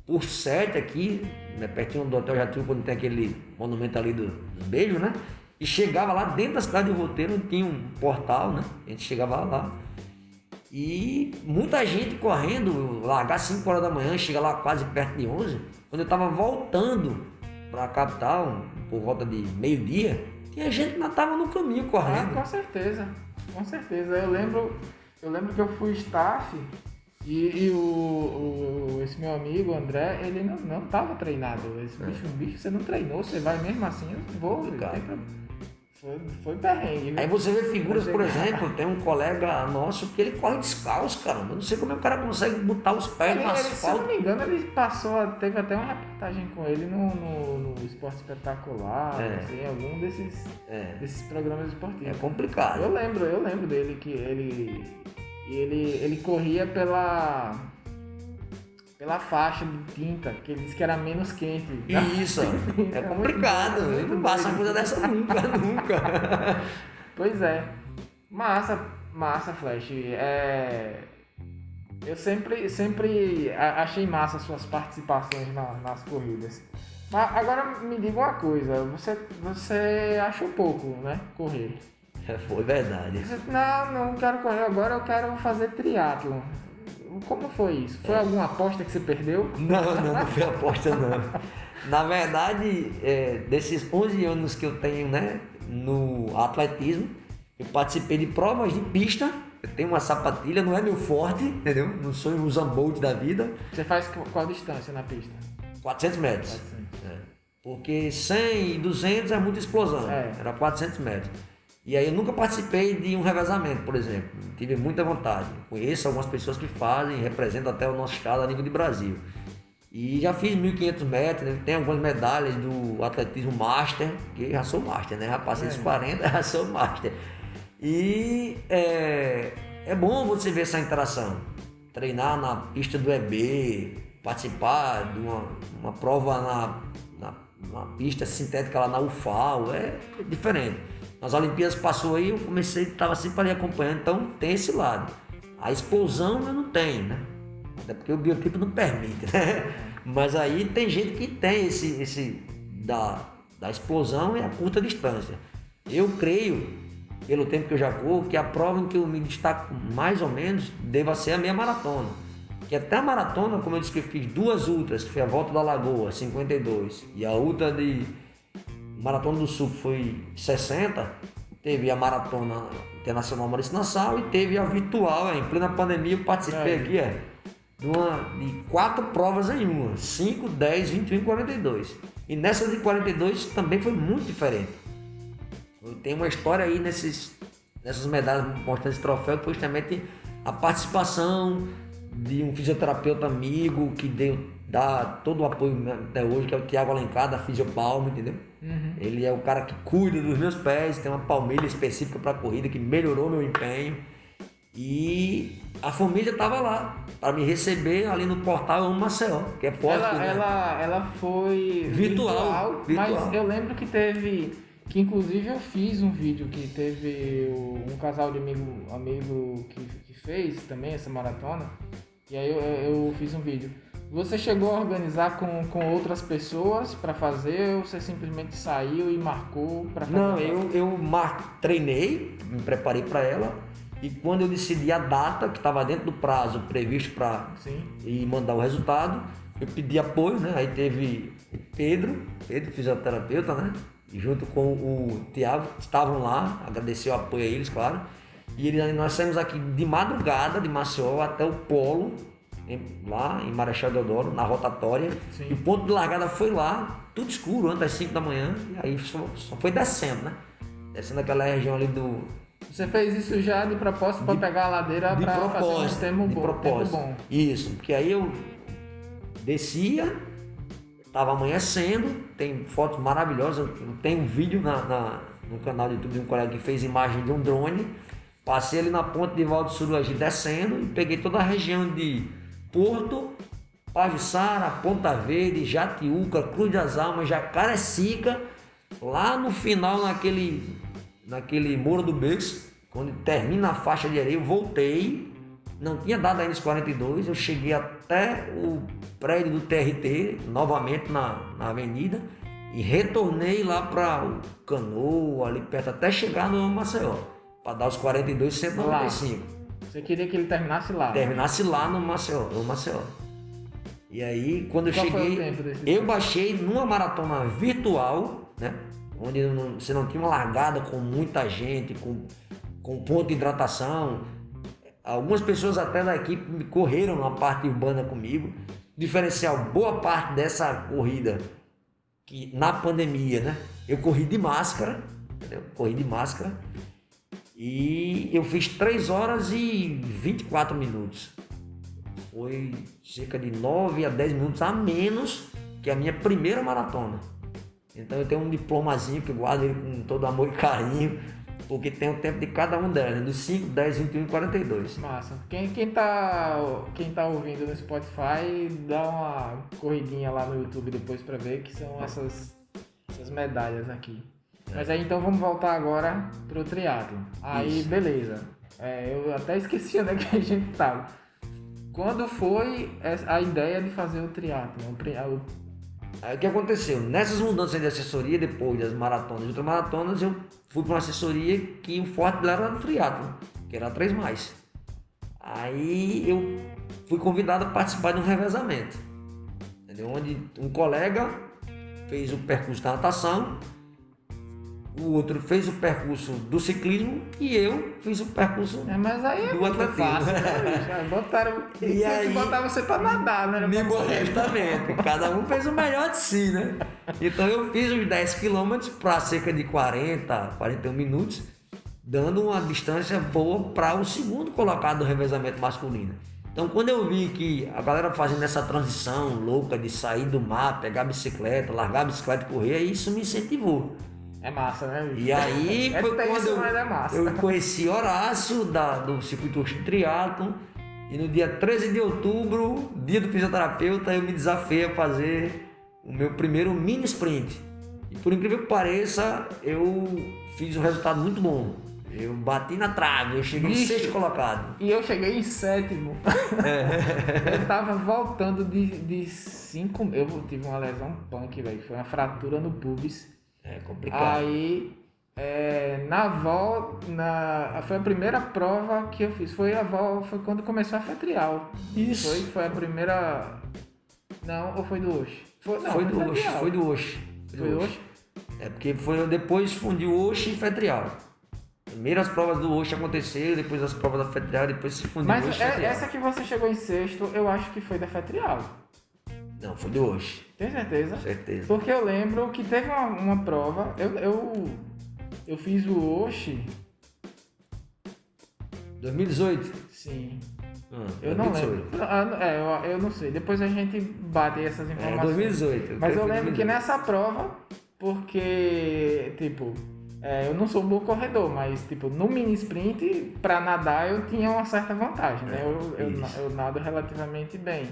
por 7 aqui, né, pertinho do Hotel Jatio, quando tem aquele monumento ali do- dos beijos, né? E chegava lá dentro da cidade de Roteiro, tinha um portal, né? A gente chegava lá. E muita gente correndo, largar 5 horas da manhã, chega lá quase perto de 11. Quando eu tava voltando para a capital, por volta de meio-dia, tinha gente que ainda tava no caminho Ah, correndo. com certeza. Com certeza. Eu lembro, eu lembro que eu fui staff e, e o, o- esse meu amigo, André, ele não, não tava treinado. Esse É. bicho, bicho, você não treinou, você vai mesmo assim, eu vou. Tem pra- Foi, foi perrengue. Aí você vê figuras, por é- exemplo, tem um colega nosso que ele corre descalço, caramba. Eu não sei como é que o cara consegue botar os pés Ele, no ele, se eu asfalto. não me engano, ele passou, teve até uma reportagem com ele no, no, no Esporte Espetacular, É. assim, algum desses, É, desses programas é esportivos. complicado. Eu lembro, eu lembro dele que ele e ele ele corria pela pela faixa de tinta, que ele disse que era menos quente. Isso, *laughs* é complicado. Ele não passa uma coisa dessa nunca, *laughs* nunca. Pois é. Massa, massa, Flash. É eu sempre sempre achei massa as suas participações na- nas corridas. Mas agora me diga uma coisa, você você achou pouco, né, correr? É, *laughs* Foi verdade. Não, não quero correr agora, eu quero fazer triatlon. Como foi isso? Foi alguma aposta que você perdeu? *laughs* Não, não, não foi aposta não. Na verdade, é, desses 11 anos que eu tenho né, no atletismo, eu participei de provas de pista. Eu tenho uma sapatilha, não é meu forte, entendeu? Não sou um Zambolt da vida. Você faz qu- qual distância na pista? 400 metros. É. Porque 100 e 200 é muita explosão. É. Era 400 metros. E aí eu nunca participei de um revezamento, por exemplo. Tive muita vontade. Conheço algumas pessoas que fazem, representam até o nosso estado a nível de Brasil. E já fiz 1.500 metros, né? tem algumas medalhas do atletismo master, que já sou master, né? Já passei dos 40, já sou master. E é, é bom você ver essa interação. Treinar na pista do EB, participar de uma, uma prova na, na, na pista sintética lá na UFAO, é diferente. Nas Olimpíadas passou aí, eu comecei, estava sempre ali acompanhando, então tem esse lado. A explosão eu não tenho, né? Até porque o biotipo não permite, *laughs* né? Mas aí tem gente que tem esse, esse da, da explosão e a curta distância. Eu creio, pelo tempo que eu já corro, que a prova em que eu me destaco mais ou menos deva ser a minha maratona. Que até a maratona, como eu disse que eu fiz duas ultras, que foi a Volta da Lagoa, 52, e a ultra de Maratona do Sul foi 60, teve a Maratona Internacional Maurício Nassau e teve a virtual, é, em plena pandemia eu participei É. aqui, é, de, uma, de quatro provas em uma, 5, 10, 21 e 42. E nessa de 42 também foi muito diferente. Eu tenho uma história aí nesses, nessas medalhas importantes de troféu que foi justamente a participação de um fisioterapeuta amigo que deu, dá todo o apoio até hoje, que é o Tiago Alencar, da Fisiopalma, entendeu? Ele é o cara que cuida dos meus pés, tem uma palmilha específica para corrida que melhorou meu empenho. E a família estava lá para me receber ali no portal Amo Maceió, que é forte, Ela, né? ela, ela foi Virtual, mas virtual. eu lembro que teve. Que inclusive eu fiz um vídeo que teve um casal de amigo, amigo que, que fez também essa maratona. E aí eu, eu fiz um vídeo. Você chegou a organizar com, com outras pessoas para fazer ou você simplesmente saiu e marcou para fazer? Não, eu, eu mar... treinei, me preparei para ela e quando eu decidi a data que estava dentro do prazo previsto para e mandar o resultado, eu pedi apoio, né? Aí teve Pedro, Pedro fisioterapeuta, né? E junto com o Tiago, estavam lá, agradecer o apoio a eles, claro. E eles, nós saímos aqui de madrugada de Maceió até o Polo, lá em Marechal Deodoro, na rotatória. Sim. E o ponto de largada foi lá, tudo escuro, antes das 5 da manhã, e aí só, só foi descendo, né? descendo aquela região ali do. Você fez isso já de propósito para pegar a ladeira De para fazer um tempo de bom. propósito. Tempo bom. Isso, porque aí eu descia, tava amanhecendo, tem fotos maravilhosas, tem um vídeo na, na- no canal do YouTube de um colega que fez imagem de um drone. Passei ali na ponte de Valdo Suruagi descendo e peguei toda a região de Porto, Pajuçara, Ponta Verde, Jatiuca, Cruz das Almas, Jacarecica, lá no final naquele, naquele Muro do Bex, quando termina a faixa de areia, eu voltei, não tinha dado ainda os 42, eu cheguei até o prédio do TRT, novamente na, na avenida, e retornei lá para o Canoa, ali perto, até chegar no Maceió, para dar os 42, 195 Você queria que ele terminasse lá. terminasse lá no Maceió, no Maceió. E aí, quando eu Qual cheguei, o tempo eu baixei numa maratona virtual, né? Onde não- você não tinha uma largada com muita gente, com, com ponto de hidratação. Algumas pessoas até da equipe correram na parte urbana comigo. Diferencial, boa parte dessa corrida, que na pandemia, né? Eu corri de máscara, entendeu? Corri de máscara. E eu fiz 3 horas e 24 minutos. Foi cerca de 9 a 10 minutos a menos que a minha primeira maratona. Então eu tenho um diplomazinho que eu guardo ele com todo amor e carinho, porque tem o tempo de cada um delas, né? dos 5, 10, 21 e 42. Massa. Quem, quem, tá, quem tá ouvindo no Spotify, dá uma corridinha lá no YouTube depois pra ver que são essas, essas medalhas aqui. Mas aí então vamos voltar agora pro triatlo. Aí Isso. beleza. É, eu até esqueci *laughs* onde é que a gente tava. Quando foi a ideia de fazer o triatlo? O que aconteceu? Nessas mudanças de assessoria, depois das maratonas e ultramaratonas, eu fui para uma assessoria que o forte dela era no triatlo, que era 3 mais. Aí eu fui convidado a participar de um revezamento. Entendeu? Onde um colega fez o percurso da natação, o outro fez o percurso do ciclismo e eu fiz o percurso É, mas aí é Do atletismo. né, Botaram, *laughs* E aí- botar você pra nadar, né? Me. Exatamente. Cada um fez o melhor de si, né? Então eu fiz os 10 quilômetros para cerca de 40, 41 minutos, dando uma distância boa para o segundo colocado do revezamento masculino. Então quando eu vi que a galera fazendo essa transição louca de sair do mar, pegar a bicicleta, largar a bicicleta e correr, isso me incentivou. É massa, né, bicho? E aí *laughs* É foi tenso, quando eu, mas é massa. eu conheci Horácio da, do Circuito Triathlon e no dia 13 de outubro, dia do fisioterapeuta, eu me desafiei a fazer o meu primeiro mini sprint. E por incrível que pareça, eu fiz um resultado muito bom. Eu bati na trave, eu cheguei em Bicho. sexto colocado. E eu cheguei em sétimo. É. *laughs* eu tava voltando de, de cinco. Eu tive uma lesão punk, velho. Foi uma fratura no pubis. É complicado. Aí, é, na volta. Na, foi a primeira prova que eu fiz. Foi a vol, foi quando começou a Fetrial. Isso. Foi, foi a primeira. Não, ou foi do Oxe? Foi, não, foi do Fetrial. foi do Oxo. Foi do Oxe? É porque foi, depois fundiu Oxo e Fetrial. Primeiro as provas do Oxo aconteceram, depois as provas da Fetrial, depois se fundiu Mas Oxo e é- essa que você chegou em sexto, eu acho que foi da Fetrial. Não, foi do Oxo, Tem certeza? certeza. Porque eu lembro que teve uma, uma prova, eu, eu, eu fiz o Oshi, 2018? sim, Ah, eu não 2018. lembro. Ah, não- É, eu, eu não sei, depois a gente bate essas É, informações. 2018. Mas eu lembro que 2018. nessa prova, porque, tipo, é, eu não sou um bom corredor, mas, tipo, no mini sprint, pra nadar eu tinha uma certa vantagem, né? Eu, eu, Isso. eu nado relativamente bem.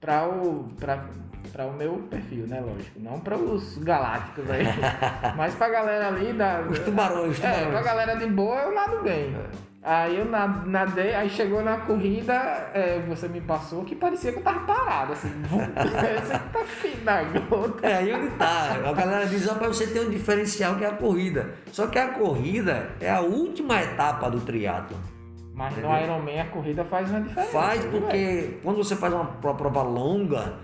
Pra o, pra, pra o meu perfil, né? Lógico. Não pra os galácticos aí. *laughs* mas pra galera ali da. Os tubarões, os É, tubarões. pra galera de boa eu nado bem. Aí eu na- nadei, aí chegou na corrida, é, você me passou que parecia que eu tava parado, assim. *laughs* você tá fim da gota. É, aí onde tá. A galera diz, rapaz, você tem um diferencial que é a corrida. Só que a corrida é a última etapa do triatlo. Mas no Ironman a corrida faz uma diferença. Faz porque quando você faz uma pro- prova longa,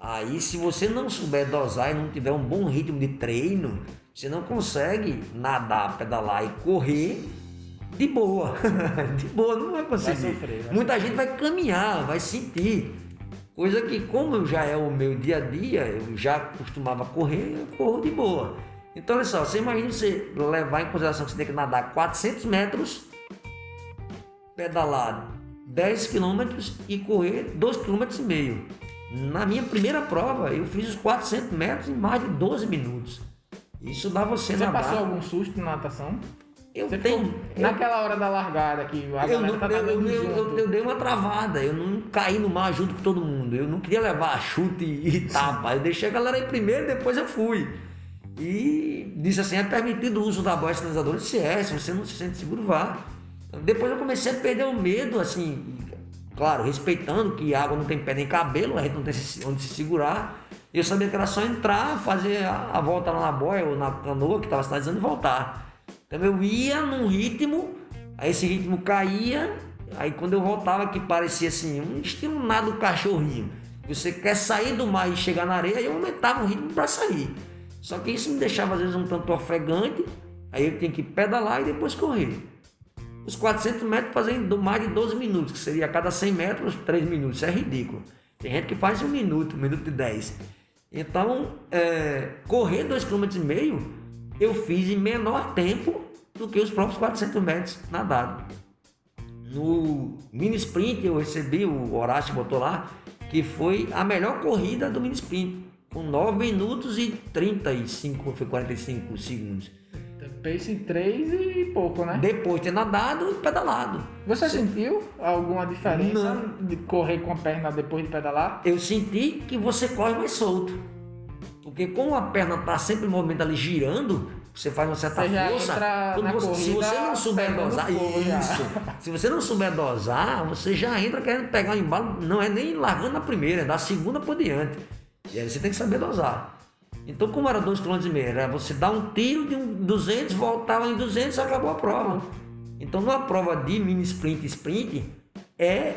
aí se você não souber dosar e não tiver um bom ritmo de treino, você não consegue nadar, pedalar e correr de boa. *laughs* de boa, não vai conseguir. sofrer, vai Muita gente vai caminhar, vai sentir. Coisa que, como já é o meu dia a dia, eu já costumava correr, eu corro de boa. Então, olha só, você imagina você levar em consideração que você tem que nadar 400 metros, pedalar 10 quilômetros e correr 2,5 km. Na minha primeira prova, eu fiz os 400 metros em mais de 12 minutos. Isso dá você, Você nadar. passou algum susto na natação? Eu Você tenho. ficou eu- naquela hora da largada que a eu, não, tá eu, eu, eu, dei uma travada, eu não caí no mar junto com todo mundo. Eu não queria levar chute e, e tapa. Eu deixei a galera ir primeiro, depois eu fui. E disse assim: é permitido o uso da boia sinalizadora? Eu disse: é, se você não se sente seguro, vá. Depois eu comecei a perder o medo, assim, claro, respeitando que a água não tem pé nem cabelo, a gente não tem onde se segurar. E eu sabia que era só entrar, fazer a, a volta lá na boia ou na canoa que estava sinalizando e voltar. Então eu ia num ritmo, aí esse ritmo caía, aí quando eu voltava que parecia assim, um estilo nada do cachorrinho. Você quer sair do mar e chegar na areia, eu aumentava o ritmo para sair. Só que isso me deixava às vezes um tanto ofegante, aí eu tinha que pedalar e depois correr. Os 400 metros fazendo mais de 12 minutos, que seria a cada 100 metros 3 minutos. Isso é ridículo. Tem gente que faz um minuto, um minuto e 10. Então, é, correr 2,5 km eu fiz em menor tempo do que os próprios 400 metros nadado. No mini sprint eu recebi, o Horácio botou lá, que foi a melhor corrida do mini sprint, com 9 minutos e 35, foi 45 segundos. Pace 3 e pouco, né? Depois de ter nadado e pedalado. Você sentiu alguma diferença Não. de correr com a perna depois de pedalar? Eu senti que você corre mais solto. Porque como a perna está sempre em movimento ali girando, você faz uma certa Você força. quando você, se corrida você não souber dosar, isso. Se você não souber dosar, você já entra querendo pegar o embalo, não é nem largando na primeira, é da segunda por diante. E aí você tem que saber dosar. Então, como era 2,5 km, era você dar um tiro de um 200, voltava em 200 e acabou a prova. Então, numa prova de mini sprint sprint, é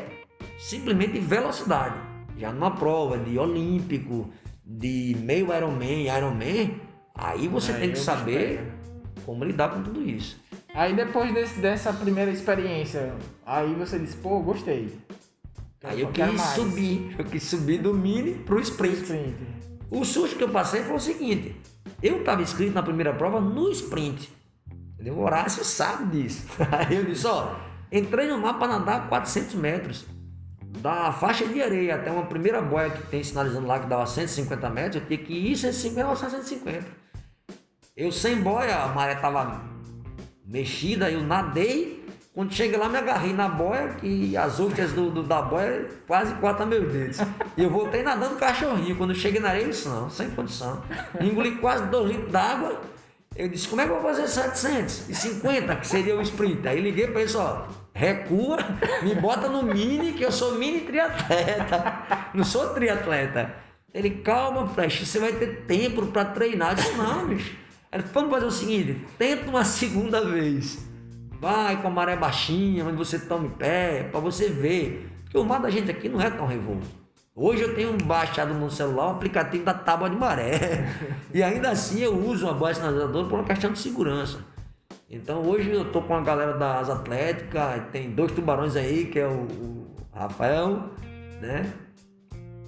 simplesmente velocidade. Já numa prova de olímpico, de meio Ironman, Ironman, aí você Aí tem que eu saber espero. como lidar com tudo isso. Aí depois desse- dessa primeira experiência, aí você disse, pô, gostei. Aí eu quis mais. subir, eu quis subir do mini pro sprint. Sprint. O susto que eu passei foi o seguinte: eu estava inscrito na primeira prova no sprint. Entendeu? O Horácio sabe disso. *laughs* Aí eu disse: ó, entrei no mar para nadar 400 metros. Da faixa de areia até uma primeira boia que tem sinalizando lá que dava 150 metros, eu tinha que ir 150 ou 150. Eu sem boia, a maré estava mexida, eu nadei. Quando cheguei lá, me agarrei na boia, que as outras do, do- da boia quase cortam meus dedos. E eu voltei nadando cachorrinho. Quando eu cheguei na areia, eu disse, não, sem condição. Engoli quase 2 litros d'água. Eu disse, como é que eu vou fazer 750, que seria o sprint? Aí liguei para ele, ó, recua, me bota no mini, que eu sou mini triatleta. Não sou triatleta. Ele, calma, Flecha, você vai ter tempo para treinar. Eu disse, não, bicho. Ele vamos fazer o seguinte, tenta uma segunda vez. Vai com a maré baixinha, onde você tome pé, para você ver. Porque o mar da gente aqui não é tão revolto. Hoje eu tenho baixado no celular o aplicativo da tábua de maré. *laughs* E ainda assim eu uso uma boia sinalizadora por uma questão de segurança. Então hoje eu tô com a galera das Atléticas, tem dois tubarões aí, que é o, o Rafael, né?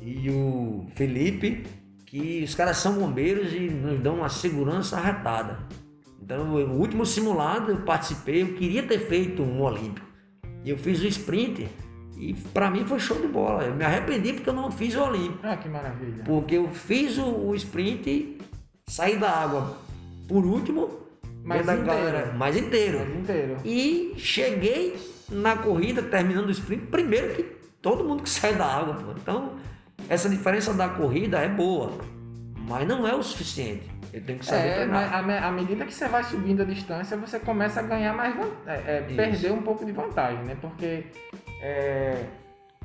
E o Felipe, que os caras são bombeiros e nos dão uma segurança arretada. Então, o último simulado eu participei, eu queria ter feito um olímpico. E eu fiz o sprint e para mim foi show de bola. Eu me arrependi porque eu não fiz o olímpico. Ah, que maravilha. Porque eu fiz o, o sprint, saí da água por último, Mais inteiro. galera, mais inteiro. O inteiro. E cheguei na corrida, terminando o sprint, primeiro que todo mundo que *laughs* sai da água. Pô. Então, essa diferença da corrida é boa, mas não é o suficiente. Eu tenho que saber É, mas à me- à medida que você vai subindo a distância, você começa a ganhar mais é, é, perder um pouco de vantagem, né? Porque, é,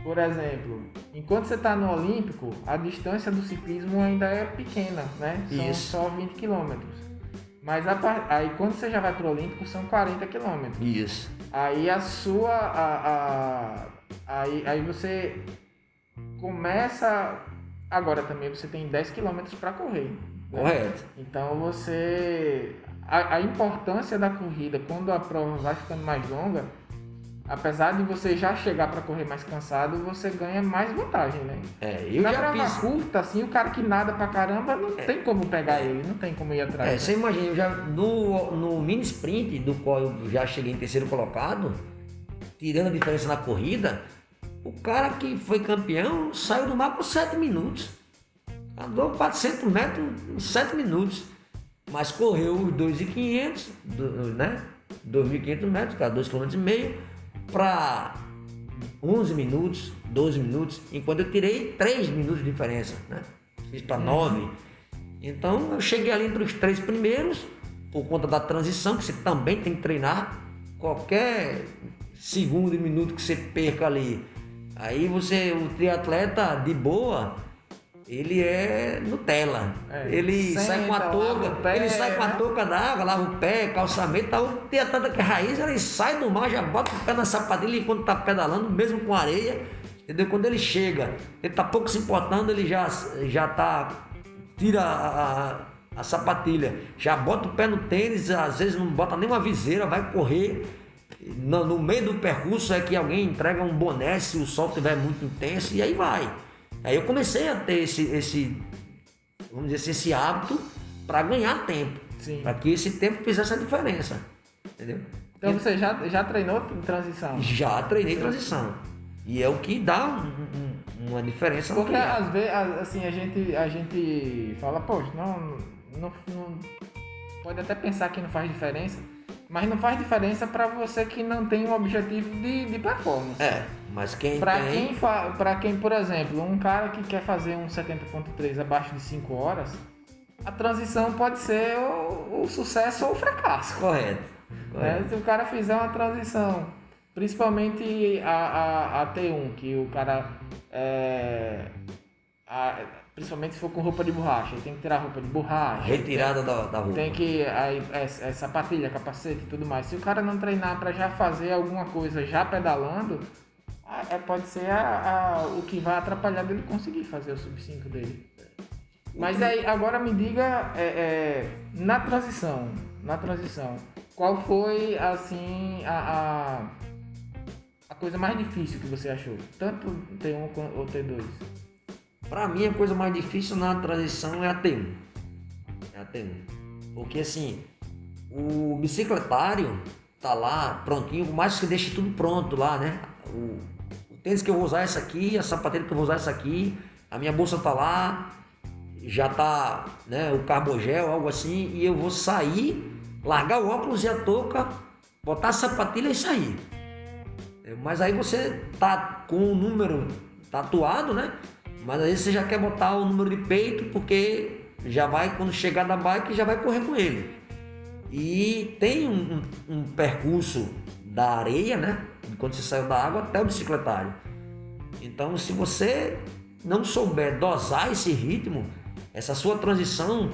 por exemplo, enquanto você está no Olímpico, a distância do ciclismo ainda é pequena, né? São Isso. só 20 quilômetros. Mas a aí quando você já vai para o Olímpico são 40 quilômetros. Isso. Aí a sua. A, a- aí, aí você começa. Agora também você tem 10 quilômetros para correr. Correto. Então você. A, a importância da corrida, quando a prova vai ficando mais longa, apesar de você já chegar para correr mais cansado, você ganha mais vantagem, né? É, eu Na já prova fiz. curta, assim, o cara que nada pra caramba, não tem como pegar ele, não tem como ir atrás. É, né? você imagina, eu já no, no mini sprint, do qual eu já cheguei em terceiro colocado, tirando a diferença na corrida, o cara que foi campeão saiu do mar com 7 minutos. Andou 400 metros em 7 minutos. Mas correu os 2.500, do- né? 2.500 metros, cara, 2,5 km, para 11 minutos, 12 minutos, enquanto eu tirei 3 minutos de diferença, né? Fiz para 9. Então eu cheguei ali entre os três primeiros, por conta da transição, que você também tem que treinar. Qualquer segundo e minuto que você perca ali. Aí você, o triatleta de boa, ele é Nutella. É, ele sai com a senta, touca, ele sai com a touca d'água, lava o pé, calçamento, tal. O triatleta que é raiz, ele sai do mar, já bota o pé na sapatilha enquanto tá pedalando, mesmo com areia. Entendeu? Quando ele chega, ele tá pouco se importando, ele já, já tá. tira a, a, a sapatilha, já bota o pé no tênis, às vezes não bota nem uma viseira, vai correr. No, no meio do percurso é que alguém entrega um boné se o sol estiver muito intenso e aí vai. Aí eu comecei a ter esse, esse vamos dizer assim, esse hábito para ganhar tempo. Para que esse tempo fizesse a diferença. Entendeu? Então você já, já treinou em transição? Já treinei transição. E é o que dá um- um- uma diferença Porque às vezes, a- assim, a gente, a gente fala, poxa, não, não, não- Pode até pensar que não faz diferença, mas não faz diferença para você que não tem um objetivo de, de performance. É, mas quem Pra tem... quem, fa- pra quem, por exemplo, um cara que quer fazer um 70.3 abaixo de 5 horas, a transição pode ser o, o sucesso ou o fracasso. Correto. né? Se o cara fizer uma transição, principalmente a, a, a T1, que o cara é, a- principalmente se for com roupa de borracha, ele tem que tirar a roupa de borracha. Retirada da, da roupa. Tem que. Aí, é, é sapatilha, capacete e tudo mais. Se o cara não treinar para já fazer alguma coisa já pedalando, é, pode ser a- a- o que vai atrapalhar dele conseguir fazer o sub 5 dele. Mas aí, agora me diga, é, é, na transição, na transição, qual foi, assim, a, a, a coisa mais difícil que você achou? Tanto T1 quanto- ou T2? Pra mim, a coisa mais difícil na transição é a T1. É a T1. Porque assim, o bicicletário tá lá prontinho, por mais que deixe tudo pronto lá, né? O, o tênis que eu vou usar é essa aqui, a sapatilha que eu vou usar é essa aqui, a minha bolsa tá lá, já tá, né, o carbogel, algo assim, e eu vou sair, largar o óculos e a touca, botar a sapatilha e sair. Mas aí você tá com o número tatuado, né? Mas aí você já quer botar o número de peito porque já vai, quando chegar na bike, já vai correr com ele. E tem um, um- um percurso da areia, né? Quando você saiu da água até o bicicletário. Então, se você não souber dosar esse ritmo, essa sua transição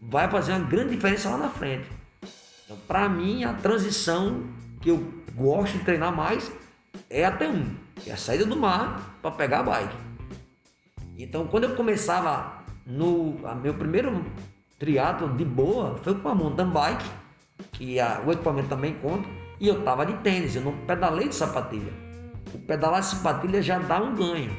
vai fazer uma grande diferença lá na frente. Então, para mim, a transição que eu gosto de treinar mais é a T1, que é a saída do mar para pegar a bike. Então, quando eu começava no meu primeiro triatlo de boa, foi com a mountain bike, que a- o equipamento também conta, e eu tava de tênis, eu não pedalei de sapatilha. O pedalar de sapatilha já dá um ganho,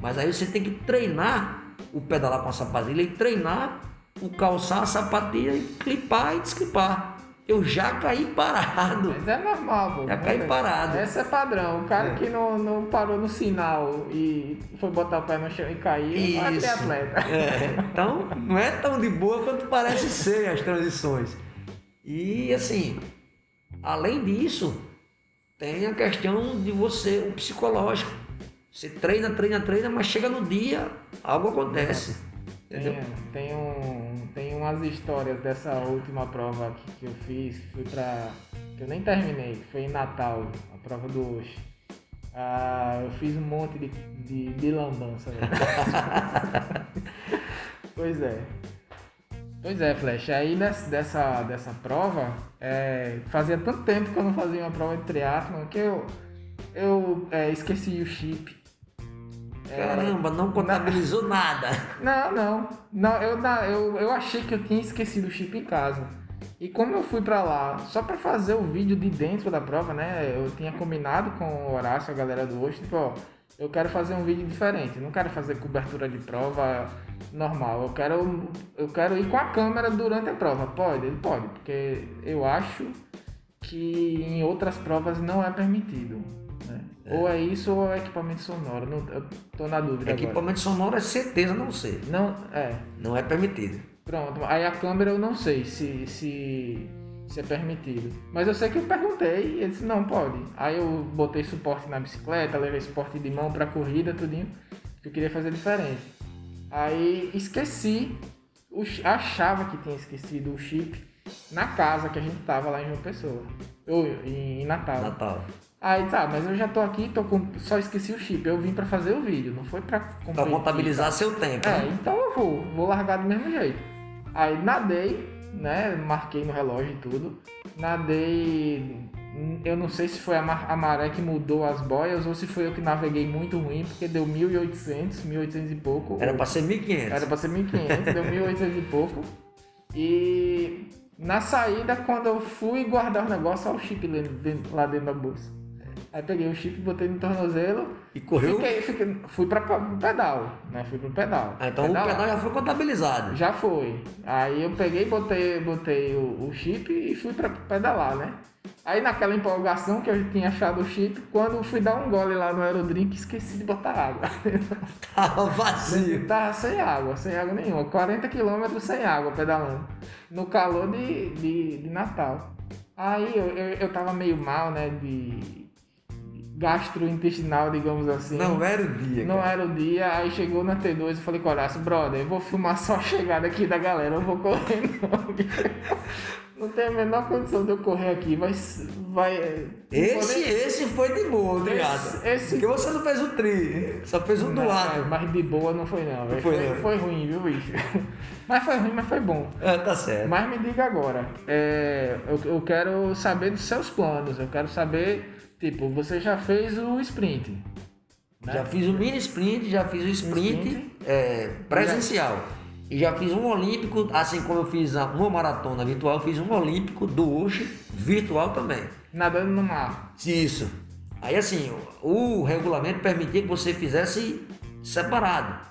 mas aí você tem que treinar o pedalar com a sapatilha e treinar o calçar a sapatilha e clipar e desclipar. Eu já caí parado. Mas é normal, pô. Já caí parado. Essa é padrão. O cara É. que não, não parou no sinal e foi botar o pé no chão e caiu, vai ser atleta. É, então, não é tão de boa quanto parece ser as transições. E assim, além disso, tem a questão de você, o psicológico. Você treina, treina, treina, mas chega no dia, algo acontece. Entendeu? Tem, tem, um, tem umas histórias dessa última prova aqui que eu fiz, que fui pra. que eu nem terminei, que foi em Natal, a prova do Oxe. Ah, eu fiz um monte de, de, de lambança. *laughs* pois é. Pois é, Flash. Aí dessa, dessa prova, é, fazia tanto tempo que eu não fazia uma prova de triatlon que eu, eu é, esqueci o chip. Caramba, não contabilizou nada. *laughs* Não, não. Não, eu, eu, eu achei que eu tinha esquecido o chip em casa. E como eu fui pra lá só pra fazer o vídeo de dentro da prova, né? Eu tinha combinado com o Horácio, a galera do hoje, tipo, ó, eu quero fazer um vídeo diferente. Não quero fazer cobertura de prova normal. Eu quero, eu quero ir com a câmera durante a prova. Pode? Ele pode, porque eu acho que em outras provas não é permitido. É. Ou é isso ou é equipamento sonoro. Não, eu tô na dúvida. Equipamento agora. sonoro é certeza não ser. Não, é. Não é permitido. Pronto, aí a câmera eu não sei se, se, se é permitido. Mas eu sei que eu perguntei e ele disse, não, pode. Aí eu botei suporte na bicicleta, levei suporte de mão pra corrida, tudinho. Que eu queria fazer diferente. Aí esqueci, achava que tinha esquecido o chip na casa que a gente tava lá em João Pessoa. Ou em Natal. Natal. Aí tá, mas eu já tô aqui, tô com, só esqueci o chip. Eu vim para fazer o vídeo, não foi para Pra contabilizar seu tempo. É, né? então eu vou, vou largar do mesmo jeito. Aí nadei, né? Marquei no relógio e tudo. Nadei. Eu não sei se foi a, a maré que mudou as boias ou se foi eu que naveguei muito ruim, porque deu 1.800, 1.800 e pouco. Era pra ser 1.500. Era pra ser 1.500, deu 1.800 e pouco. E na saída, quando eu fui guardar o negócio, olha o chip lá dentro da bolsa. Aí peguei o chip, botei no tornozelo. E correu? Fiquei, fiquei, fui para o pedal, né? Fui pro pedal. Ah, então pedal, o pedal já foi contabilizado. Já foi. Aí eu peguei, botei, botei o, o chip e fui para pedalar, né? Aí naquela empolgação que eu tinha achado o chip, quando fui dar um gole lá no aerodrink, esqueci de botar água. *laughs* Tava vazio. *laughs* Tava sem água, sem água nenhuma. 40 quilômetros sem água pedalando. No calor de, de, de Natal. Aí eu, eu, eu tava meio mal, né? De gastrointestinal, digamos assim. Não era o dia. Não cara. era o dia. Aí chegou na T2 eu falei, Coraço, brother, eu vou filmar só a chegada aqui da galera, eu vou correr não. não tem a menor condição de eu correr aqui. Vai. vai esse, nem... esse foi de boa, obrigado. Esse, esse... Porque você não fez o tri, só fez o do lado. Mas de boa não foi não. Não foi, foi, foi ruim, viu, bicho? *laughs* Mas foi ruim, mas foi bom. É, tá certo. Mas me diga agora, é, eu, eu quero saber dos seus planos, eu quero saber Tipo, você já fez o sprint. Né? Já fiz o mini sprint, já fiz o sprint, sprint. É, presencial. E já fiz um olímpico, assim como eu fiz uma maratona virtual, eu fiz um olímpico do hoje virtual também. Nadando no mar. Isso. Aí assim, o regulamento permitia que você fizesse separado.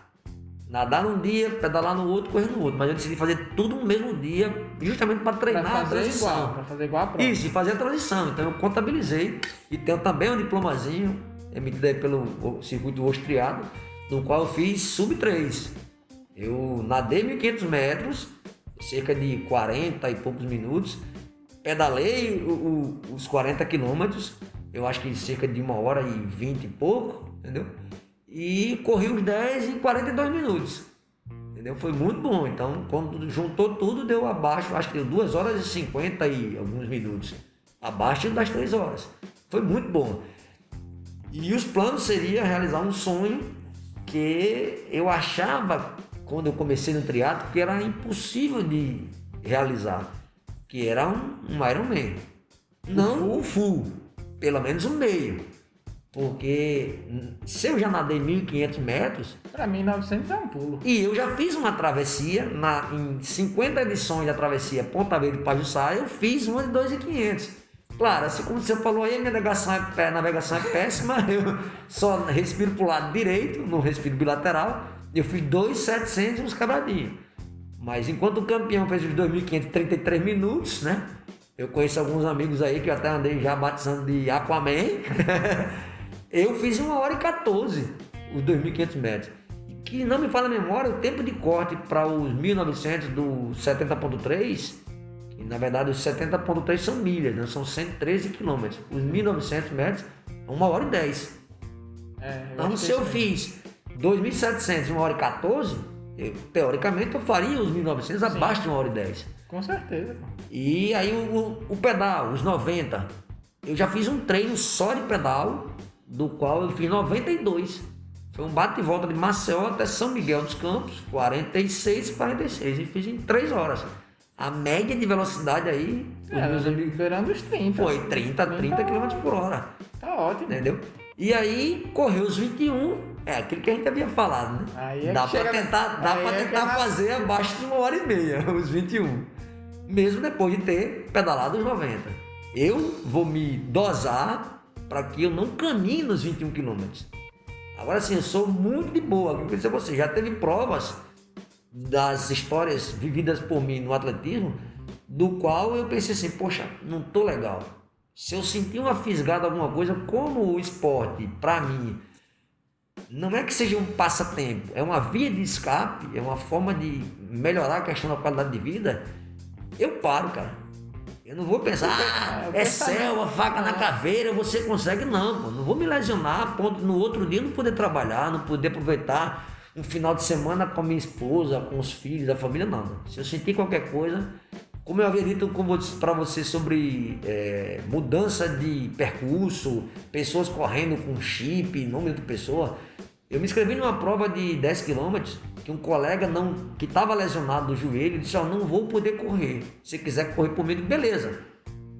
Nadar num dia, pedalar no outro, correr no outro. Mas eu decidi fazer tudo no mesmo dia, justamente para treinar pra fazer a transição. Igual, pra fazer igual a prova. Isso, e fazer a transição. Então eu contabilizei e tenho também um diplomazinho emitido aí pelo circuito austriado, no qual eu fiz sub 3. Eu nadei 1.500 metros, cerca de 40 e poucos minutos, pedalei o, o, os 40 quilômetros, eu acho que cerca de uma hora e 20 e pouco, entendeu? E corri os 10 em 42 minutos. Entendeu? Foi muito bom. Então, quando juntou tudo, deu abaixo, acho que deu 2 horas e 50 e alguns minutos. Abaixo das 3 horas. Foi muito bom. E os planos seria realizar um sonho que eu achava quando eu comecei no triatlo que era impossível de realizar, que era um, um Ironman. Não o full, pelo menos o meio. Porque se eu já nadei 1.500 metros. Para mim, 900 é um pulo. E eu já fiz uma travessia, na, em 50 edições da travessia Ponta Verde Pajuçá, eu fiz uma de 2.500. Claro, assim como você falou aí, a minha navegação é, navegação é péssima, *laughs* eu só respiro para o lado direito, não respiro bilateral. Eu fiz 2.700 uns quebradinhos. Mas enquanto o campeão fez os 2.533 minutos, né? Eu conheço alguns amigos aí que eu até andei já batizando de Aquaman. *laughs* Eu fiz uma hora e 14 os 2.500 metros. Que não me fala a memória, o tempo de corte para os 1.900 do 70.3, que na verdade os 70.3 são milhas, né? são 113 quilômetros. Os 1.900 metros, uma hora e 10. É, então se eu fiz 2.700 uma hora e 14, eu, teoricamente eu faria os 1.900 abaixo de uma hora e 10. Com certeza. E aí o, o pedal, os 90, eu já fiz um treino só de pedal do qual eu fiz 92. Foi um bate e volta de Maceió até São Miguel dos Campos, 46 e 46. E fiz em 3 horas. A média de velocidade aí, é, meus amigos. Beirando os 30. Foi 30, 30 km por hora. Tá ótimo. Entendeu? E aí correu os 21, é aquilo que a gente havia falado, né? Aí é dá para tentar, dá pra é tentar fazer abaixo de uma hora e meia, *laughs* os 21. mesmo depois de ter pedalado os 90. Eu vou me dosar para que eu não caminhe nos 21 quilômetros. Agora sim, eu sou muito de boa. Eu disse a você, já teve provas das histórias vividas por mim no atletismo, do qual eu pensei assim, poxa, não tô legal. Se eu sentir uma fisgada alguma coisa, como o esporte, para mim, não é que seja um passatempo, é uma via de escape, é uma forma de melhorar a questão da qualidade de vida, eu paro, cara. Eu não vou pensar, ah, é céu, a faca na caveira, você consegue, não, pô. Não vou me lesionar a ponto no outro dia não poder trabalhar, não poder aproveitar um final de semana com a minha esposa, com os filhos, a família, não. Se eu sentir qualquer coisa, como eu havia dito para você sobre é, mudança de percurso, pessoas correndo com chip, número de pessoa, eu me inscrevi numa prova de 10 km que um colega não que estava lesionado do joelho disse: oh, não vou poder correr. Se quiser correr por mim, beleza.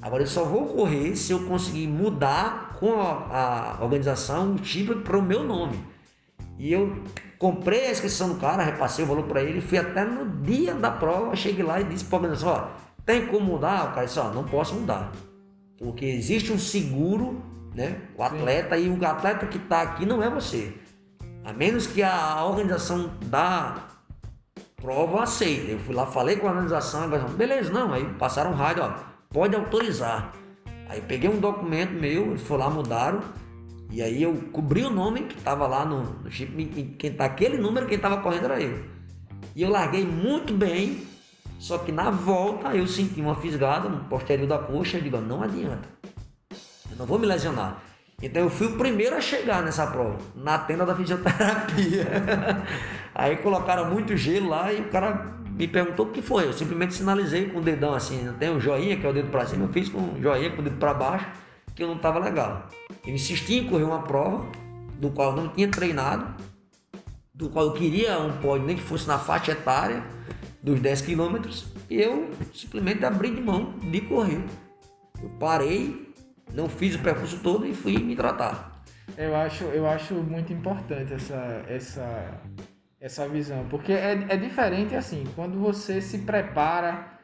Agora eu só vou correr se eu conseguir mudar com a, a organização o chip para o meu nome. E eu comprei a inscrição do cara, repassei o valor para ele, fui até no dia da prova, cheguei lá e disse para a organização: ó, tem como mudar? O cara disse: ó, não posso mudar. Porque existe um seguro, né? O atleta Sim. e o atleta que está aqui não é você. A menos que a organização da prova aceite. Eu fui lá, falei com a organização, a beleza, não. Aí passaram um rádio, ó, pode autorizar. Aí peguei um documento meu, eles foram lá, mudaram. E aí eu cobri o nome que estava lá no, no chip, quem tá, aquele número quem estava correndo era eu. E eu larguei muito bem, só que na volta eu senti uma fisgada no posterior da coxa, eu digo, não adianta. Eu não vou me lesionar. Então eu fui o primeiro a chegar nessa prova, na tenda da fisioterapia. *laughs* Aí colocaram muito gelo lá e o cara me perguntou o que foi. Eu simplesmente sinalizei com o dedão assim, tem o joinha, que é o dedo para cima, eu fiz com o joinha, com o dedo para baixo, que eu não estava legal. Eu insisti em correr uma prova, do qual eu não tinha treinado, do qual eu queria um pódio, nem que fosse na faixa etária dos 10 quilômetros, e eu simplesmente abri de mão de correr. Eu parei, não fiz o percurso todo e fui me tratar. Eu acho, eu acho muito importante essa, essa, essa visão, porque é, é diferente assim, quando você se prepara.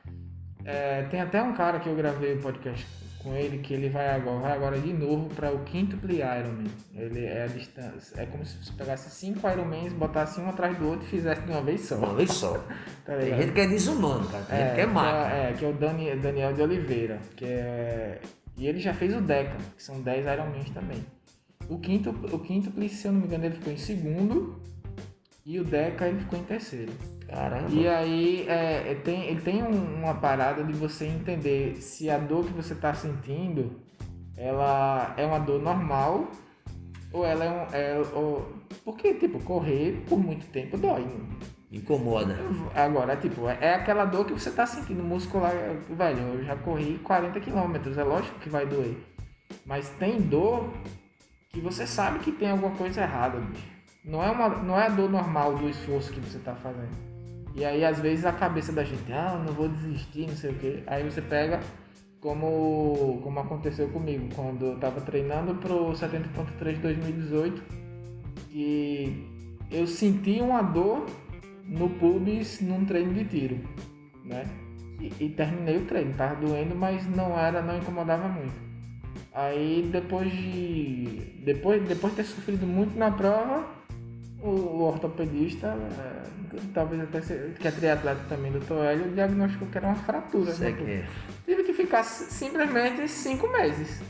É, tem até um cara que eu gravei o um podcast com ele que ele vai agora, vai agora de novo para o quíntuplo Ironman. Ele é a distância, é como se você pegasse cinco Ironmans, botasse um atrás do outro e fizesse de uma vez só. Uma vez só. *laughs* tá tem gente que é desumano, cara. Tem é, gente que é máquina. É, que é o Dani, Daniel de Oliveira, que é e ele já fez o Deca, que são 10 Ironmans também. O quinto, o quinto, se eu não me engano, ele ficou em segundo. E o Deca ele ficou em terceiro. Caramba. E aí é, é tem, ele tem um, uma parada de você entender se a dor que você está sentindo ela é uma dor normal ou ela é um. É, ou, porque, tipo, correr por muito tempo dói. Incomoda. Agora, tipo, é aquela dor que você tá sentindo muscular. Velho, eu já corri 40 quilômetros, é lógico que vai doer. Mas tem dor que você sabe que tem alguma coisa errada, bicho. Não é, uma, não é a dor normal do esforço que você tá fazendo. E aí, às vezes, a cabeça da gente, ah, não vou desistir, não sei o quê. Aí você pega, como, como aconteceu comigo, quando eu tava treinando pro 70.3 de 2018, que eu senti uma dor no pubis num treino de tiro, né? E, e, terminei o treino, tava doendo, mas não era, não incomodava muito. Aí depois de depois, depois de ter sofrido muito na prova, o, o ortopedista, é, talvez até que é triatleta também, doutor Hélio, diagnosticou que era uma fratura. Né? que Tive que ficar simplesmente cinco meses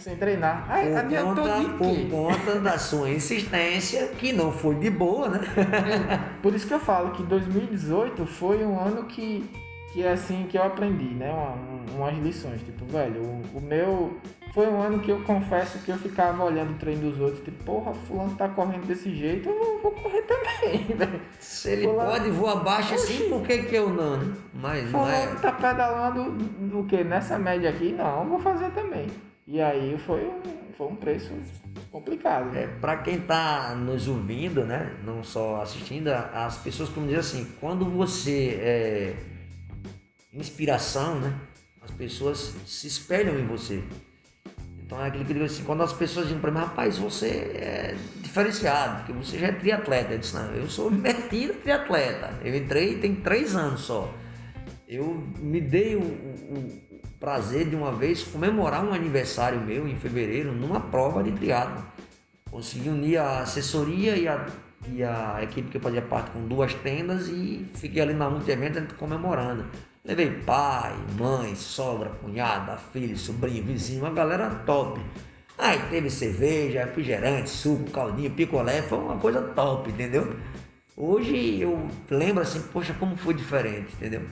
sem treinar. Ai, por, conta, por conta da sua insistência, que não foi de boa, né? É, por isso que eu falo que 2018 foi um ano que, que é assim que eu aprendi, né? Uma, umas lições. Tipo, velho, o, o, meu. Foi um ano que eu confesso que eu ficava olhando o treino dos outros, tipo, porra, fulano tá correndo desse jeito, eu vou correr também, *laughs* velho. Se ele fulano... pode voar abaixo assim, por que, que eu não? Mas fulano não é. tá pedalando o que? Nessa média aqui? Não, eu vou fazer também. E aí foi foi um preço complicado. Né? É, para quem está nos ouvindo, né, não só assistindo, as pessoas como dizer assim, quando você é inspiração, né, as pessoas se espelham em você. Então é aquilo que digo assim, quando as pessoas dizem para mim, rapaz, você é diferenciado, porque você já é triatleta. Eu disse, não, eu sou *laughs* metido triatleta. Eu entrei tem três anos só. eu me dei o, o prazer de uma vez comemorar um aniversário meu em fevereiro numa prova de triatlo. Consegui unir a assessoria e a, e a equipe que fazia parte com duas tendas e fiquei ali na multi-evento comemorando. Levei pai, mãe, sogra, cunhada, filho, sobrinho, vizinho, uma galera top. Aí teve cerveja, refrigerante, suco, caldinho, picolé, foi uma coisa top, entendeu? Hoje eu lembro assim, poxa, como foi diferente, entendeu?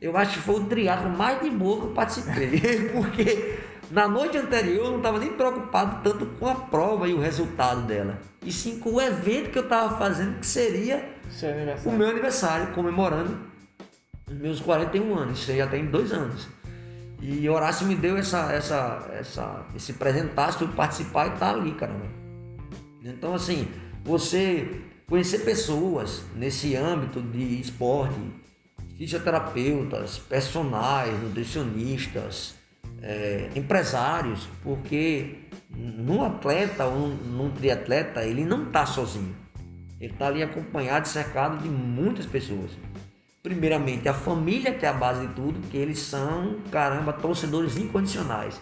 Eu acho que foi o triatlo mais de boa que eu participei, *laughs* porque na noite anterior eu não estava nem preocupado tanto com a prova e o resultado dela, e sim com o evento que eu estava fazendo, que seria o meu aniversário, comemorando os meus 41 anos, isso aí já tem dois anos. E Horácio me deu essa, essa, essa, esse presentaço para participar e estar tá ali, caramba. Então, assim, você conhecer pessoas nesse âmbito de esporte, fisioterapeutas, personagens, nutricionistas, é, empresários, porque num atleta ou num, triatleta ele não está sozinho. Ele está ali acompanhado, cercado de muitas pessoas. Primeiramente, a família, que é a base de tudo, que eles são, caramba, torcedores incondicionais.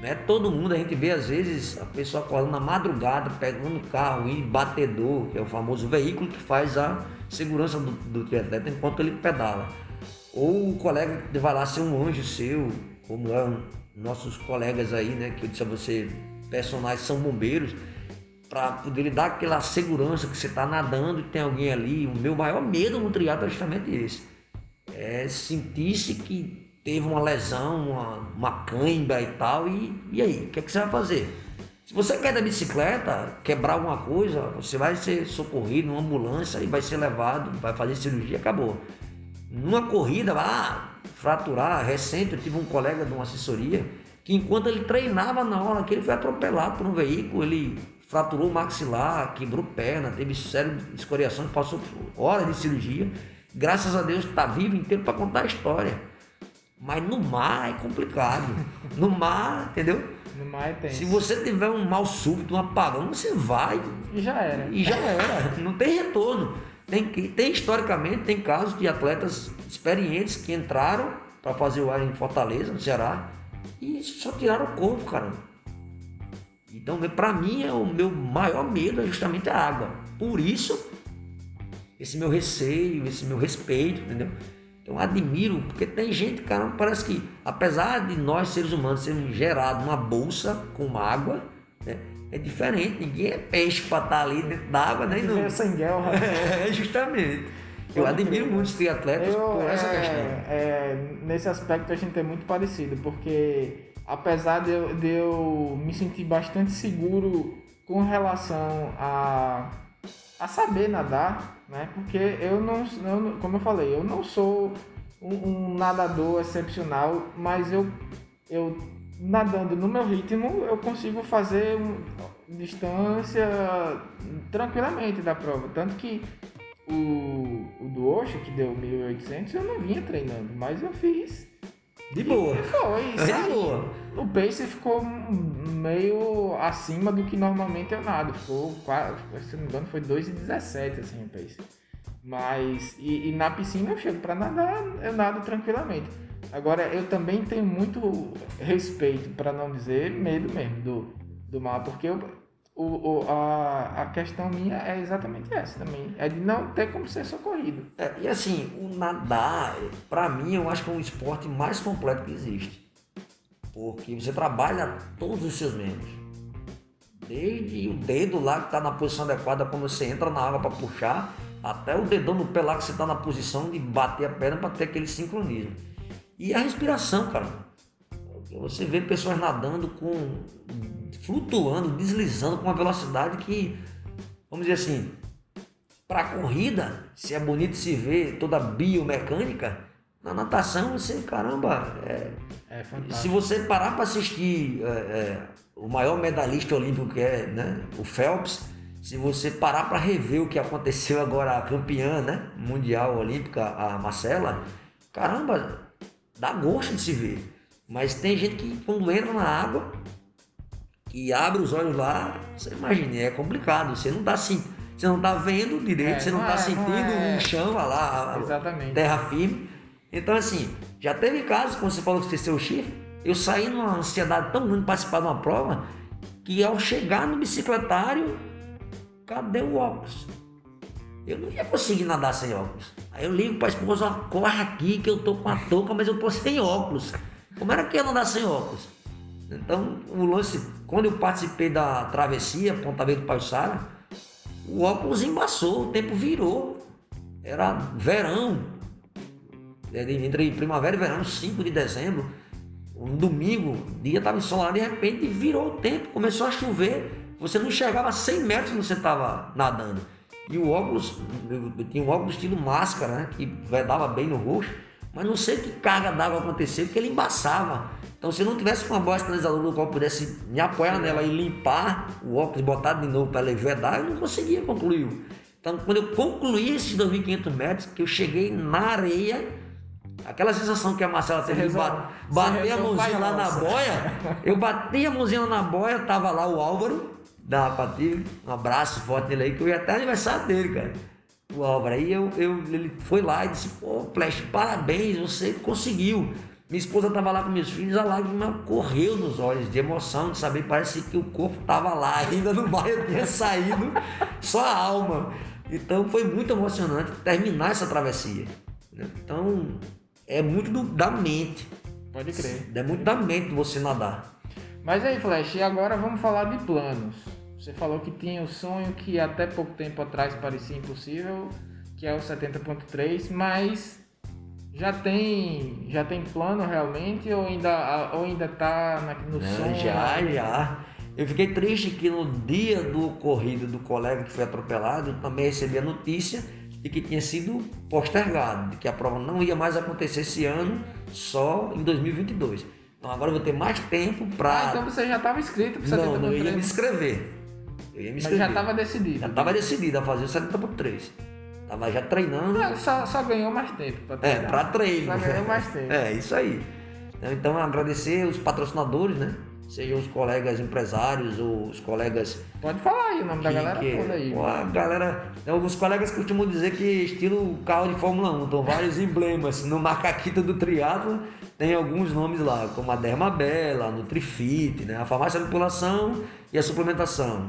Né? Todo mundo, a gente vê às vezes a pessoa acordando na madrugada, pegando o carro e batedor, que é o famoso veículo que faz a segurança do, do triatleta enquanto ele pedala. Ou o colega vai lá ser um anjo seu, como é nossos colegas aí, né? Que eu disse a você, personagens são bombeiros, para poder lhe dar aquela segurança que você está nadando e tem alguém ali. O meu maior medo no triatlo é justamente esse. É sentir-se que teve uma lesão, uma, uma cãibra e tal, e, e aí? O que, é que você vai fazer? Se você quer da bicicleta, quebrar alguma coisa, você vai ser socorrido numa ambulância e vai ser levado, vai fazer cirurgia, acabou. Numa corrida, ah, fraturar, recente eu tive um colega de uma assessoria que enquanto ele treinava na hora que ele foi atropelado por um veículo, ele fraturou o maxilar, quebrou perna, teve sério escoriação, passou horas de cirurgia. Graças a Deus está vivo inteiro para contar a história. Mas no mar é complicado. No mar, entendeu? No mar é tenso. Se você tiver um mal súbito, um apagão, você vai. E já era. E já *laughs* era. Não tem retorno. Tem, tem historicamente, tem casos de atletas experientes que entraram para fazer o ar em Fortaleza, no Ceará, e só tiraram o corpo, cara. Então, para mim, é o meu maior medo é justamente a água. Por isso, esse meu receio, esse meu respeito, entendeu? Então, admiro, porque tem gente, cara, parece que, apesar de nós seres humanos sermos gerados uma bolsa com água, né? É diferente, ninguém é peixe para estar tá ali dentro d'água, né? Não. Sem guerra. *laughs* É, justamente. Eu admiro muito os triatletas eu, por essa é, questão. É, nesse aspecto a gente é muito parecido, porque apesar de eu, de eu me sentir bastante seguro com relação a, a saber nadar, né? Porque eu não, eu, como eu falei, eu não sou um, um nadador excepcional, mas eu, eu nadando no meu ritmo, eu consigo fazer distância tranquilamente da prova. Tanto que o, o do Osho, que deu 1800, eu não vinha treinando, mas eu fiz. De boa. *laughs* Foi, De boa. O pace ficou meio acima do que normalmente eu nado. Ficou, se não me engano, foi 2,17 assim o pace. Mas, e, e na piscina eu chego para nadar, eu nado tranquilamente. Agora, eu também tenho muito respeito, para não dizer medo mesmo, do, do mar, porque eu, o, o, a, a questão minha é exatamente essa também, é de não ter como ser socorrido. É, e assim, o nadar, para mim, eu acho que é um esporte mais completo que existe. Porque você trabalha todos os seus membros. Desde o dedo lá que está na posição adequada quando você entra na água para puxar, até o dedão no pé lá que você está na posição de bater a perna para ter aquele sincronismo. E a respiração, cara. Você vê pessoas nadando com. flutuando, deslizando com uma velocidade que, vamos dizer assim, para a corrida, se é bonito se ver toda biomecânica, na natação você, caramba, é, é fantástico. se você parar para assistir é, é, o maior medalhista olímpico que é né, o Phelps, se você parar para rever o que aconteceu agora, a campeã né, mundial olímpica, a Marcela, caramba, dá gosto de se ver. Mas tem gente que quando entra na água e abre os olhos lá, você imagina, é complicado. Você não está assim, você não tá vendo direito, é, você não, está é, sentindo o é... um chão lá, Exatamente. terra firme. Então, assim, já teve casos, como você falou que você seu chifre, eu saí numa ansiedade tão grande de participar de uma prova, que ao chegar no bicicletário, cadê o óculos? Eu não ia conseguir nadar sem óculos. Aí eu ligo para a esposa, corre aqui que eu tô com a touca, mas eu tô sem óculos. Como era que ia nadar sem óculos? Então, o lance, quando eu participei da travessia Ponta Verde do Sara, o óculos embaçou, o tempo virou. Era verão, entre primavera e verão, 5 de dezembro. Um domingo, o dia estava ensolarado, de repente virou o tempo, começou a chover. Você não enxergava 100 metros quando você estava nadando. E o óculos, eu tinha um óculos estilo máscara, né? Que vedava bem no rosto. Mas não sei que carga d'água aconteceu, porque ele embaçava. Então se não tivesse uma boa sinalizadora do qual pudesse me apoiar nela e limpar o óculos, botar de novo para ele vedar, eu não conseguia concluir. Então quando eu concluí esses 2.500 metros, que eu cheguei na areia, aquela sensação que a Marcela teve de bater a mãozinha lá na boia, *laughs* eu bati a mãozinha lá na boia, tava lá o Álvaro, da Pati, um abraço forte nele aí, que eu ia até aniversário dele, cara. O Álvaro. Aí eu, eu, ele foi lá e disse, pô, Flash, parabéns, você conseguiu. Minha esposa estava lá com meus filhos, a lágrima correu nos olhos, de emoção, de saber, parece que o corpo estava lá, *laughs* ainda no bairro tinha saído, só a alma. Então foi muito emocionante terminar essa travessia. Né? Então é muito do, da mente. Pode crer. É muito da mente você nadar. Mas aí, Flash, e agora vamos falar de planos. Você falou que tinha o sonho que até pouco tempo atrás parecia impossível, que é o 70.3, mas já tem já tem plano realmente ou ainda ou ainda tá no Não, sonho? Já, já. Eu fiquei triste que no dia do ocorrido do colega que foi atropelado, eu também recebi a notícia de que tinha sido postergado, de que a prova não ia mais acontecer esse ano, só em 2022. Então agora eu vou ter mais tempo para. Ah, então você já estava inscrito para 70.3? Não, não, eu ia me inscrever. Eu ia me inscrever. Mas já estava decidido. Já estava decidido a fazer o 70 por 3. Tava já treinando. Não, só, só ganhou mais tempo para treinar. É, para treino. Só ganhou mais *laughs* tempo. É, isso aí. Então agradecer os patrocinadores, né? Sejam os colegas empresários ou os colegas. Pode falar aí o nome que, da galera que, toda aí. a galera. Alguns colegas que costumam dizer que estilo carro de Fórmula 1, então vários emblemas. No macaquito do triatlo tem alguns nomes lá, como a Dermabela, a Nutrifit, né? a farmácia de população e a suplementação.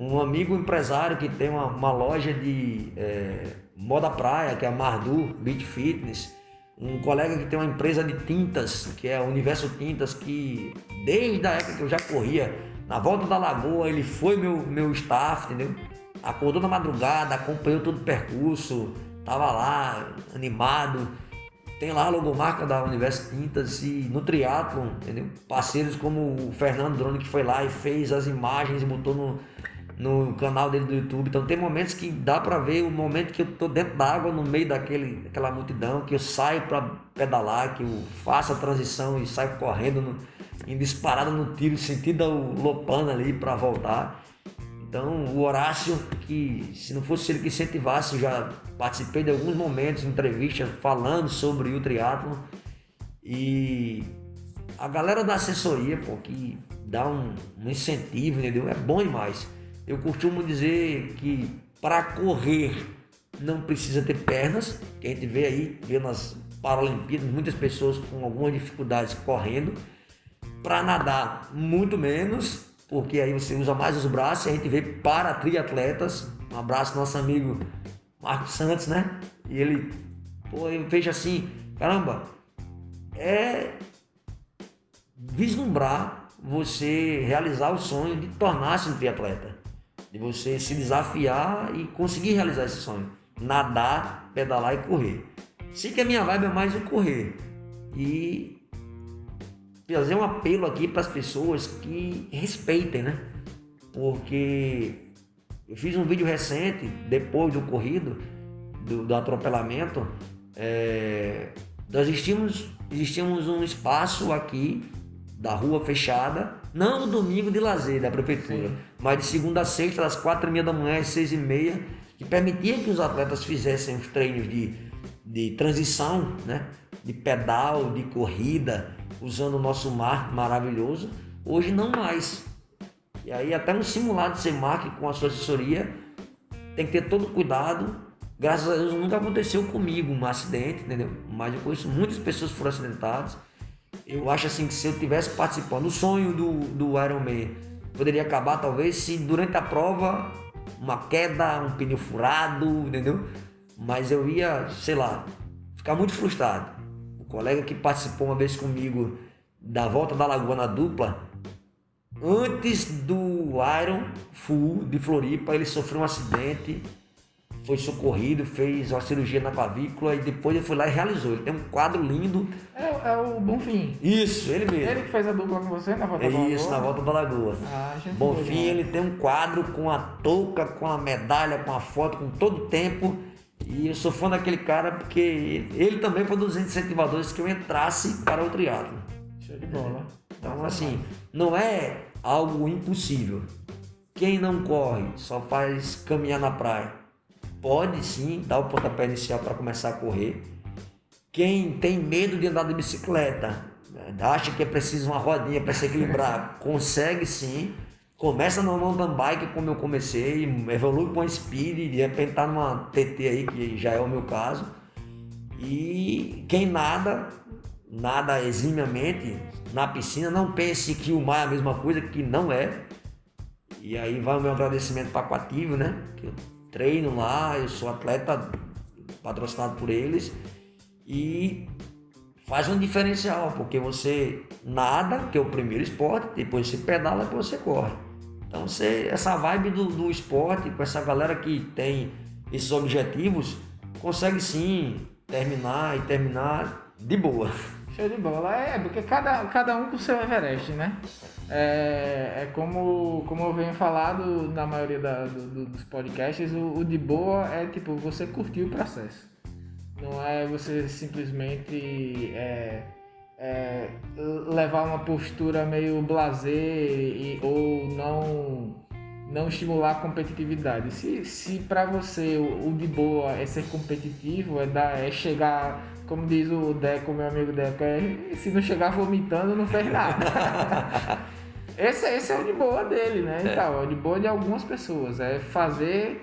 Um amigo empresário que tem uma, uma loja de é, moda praia, que é a Mardu Beach Fitness. Um colega que tem uma empresa de tintas, que é a Universo Tintas, que desde a época que eu já corria, na volta da lagoa, ele foi meu, meu staff, entendeu? Acordou na madrugada, acompanhou todo o percurso, tava lá, animado. Tem lá a logomarca da Universo Tintas e no triatlon, entendeu? Parceiros como o Fernando Drone que foi lá e fez as imagens e botou no, no canal dele do YouTube. Então tem momentos que dá para ver o momento que eu tô dentro da água, no meio daquele, daquela multidão, que eu saio para pedalar, que eu faço a transição e saio correndo, no, em disparada no tiro, sentindo o Lopana ali para voltar. Então, o Horácio, que se não fosse ele que incentivasse, eu já participei de alguns momentos, entrevistas, falando sobre o triatlo E a galera da assessoria, pô, que dá um, um incentivo, entendeu? É bom demais. Eu costumo dizer que para correr não precisa ter pernas, que a gente vê aí, vê nas Paralimpíadas, muitas pessoas com algumas dificuldades correndo. Para nadar, muito menos porque aí você usa mais os braços a gente vê para triatletas. Um abraço nosso amigo Marcos Santos, né? E ele, pô, ele fez assim, caramba, é vislumbrar você realizar o sonho de tornar-se um triatleta, de você se desafiar e conseguir realizar esse sonho, nadar, pedalar e correr. Sei que a minha vibe é mais o correr e fazer um apelo aqui para as pessoas que respeitem, né? Porque eu fiz um vídeo recente, depois do ocorrido, do, do atropelamento, é, nós existimos, existimos um espaço aqui da rua fechada, não no domingo de lazer da prefeitura, Sim. mas de segunda a sexta, das quatro e meia da manhã às seis e meia, que permitia que os atletas fizessem os treinos de, de transição, né? de pedal, de corrida, usando o nosso mar maravilhoso, hoje não mais. E aí até no simulado de CEMAC com a sua assessoria tem que ter todo cuidado Graças a Deus nunca aconteceu comigo um acidente, entendeu? Mas eu conheço muitas pessoas que foram acidentadas. Eu acho assim que se eu tivesse participando, o sonho do, do Ironman poderia acabar talvez se durante a prova uma queda, um pneu furado, entendeu? Mas eu ia, sei lá, ficar muito frustrado. O colega que participou uma vez comigo da volta da Lagoa na dupla, antes do Iron Full de Floripa, ele sofreu um acidente foi socorrido, fez uma cirurgia na clavícula e depois ele foi lá e realizou. Ele tem um quadro lindo. É, é o Bonfim. Isso, ele mesmo. Ele que fez a dupla com você na volta é da Lagoa? Isso, na volta da Lagoa. Ah, gente Bonfim, ele tem um quadro com a touca, com a medalha, com a foto, com todo o tempo. E eu sou fã daquele cara porque ele também foi um dos incentivadores que eu entrasse para o triatlo. Show de bola. Então, assim, não é algo impossível. Quem não corre só faz caminhar na praia pode sim dar o pontapé inicial para começar a correr. Quem tem medo de andar de bicicleta, né, acha que é preciso uma rodinha para se equilibrar, *laughs* consegue sim. Começa no mountain bike como eu comecei, evolui com a speed, de repente tá numa TT aí, que já é o meu caso. E quem nada, nada eximiamente na piscina, não pense que o mar é a mesma coisa, que não é. E aí vai o meu agradecimento para a Aquativo, né? Treino lá, eu sou atleta patrocinado por eles e faz um diferencial, porque você nada, que é o primeiro esporte, depois você pedala, depois você corre. Então você, essa vibe do, do esporte, com essa galera que tem esses objetivos, consegue sim terminar e terminar de boa. Show de bola. É, porque cada, cada um com o seu Everest, né? É, é como, como eu venho falado na maioria da, do, dos podcasts, o, o, de boa é tipo você curtir o processo. Não é você simplesmente é, é, levar uma postura meio blazer ou não não estimular a competitividade. Se, se para você o, o, de boa é ser competitivo, é, dar, é chegar como diz o Deco, meu amigo Deco, é, se não chegar vomitando, não fez nada. *laughs* esse, esse é o de boa dele, né? É. Então, é o de boa de algumas pessoas. É fazer,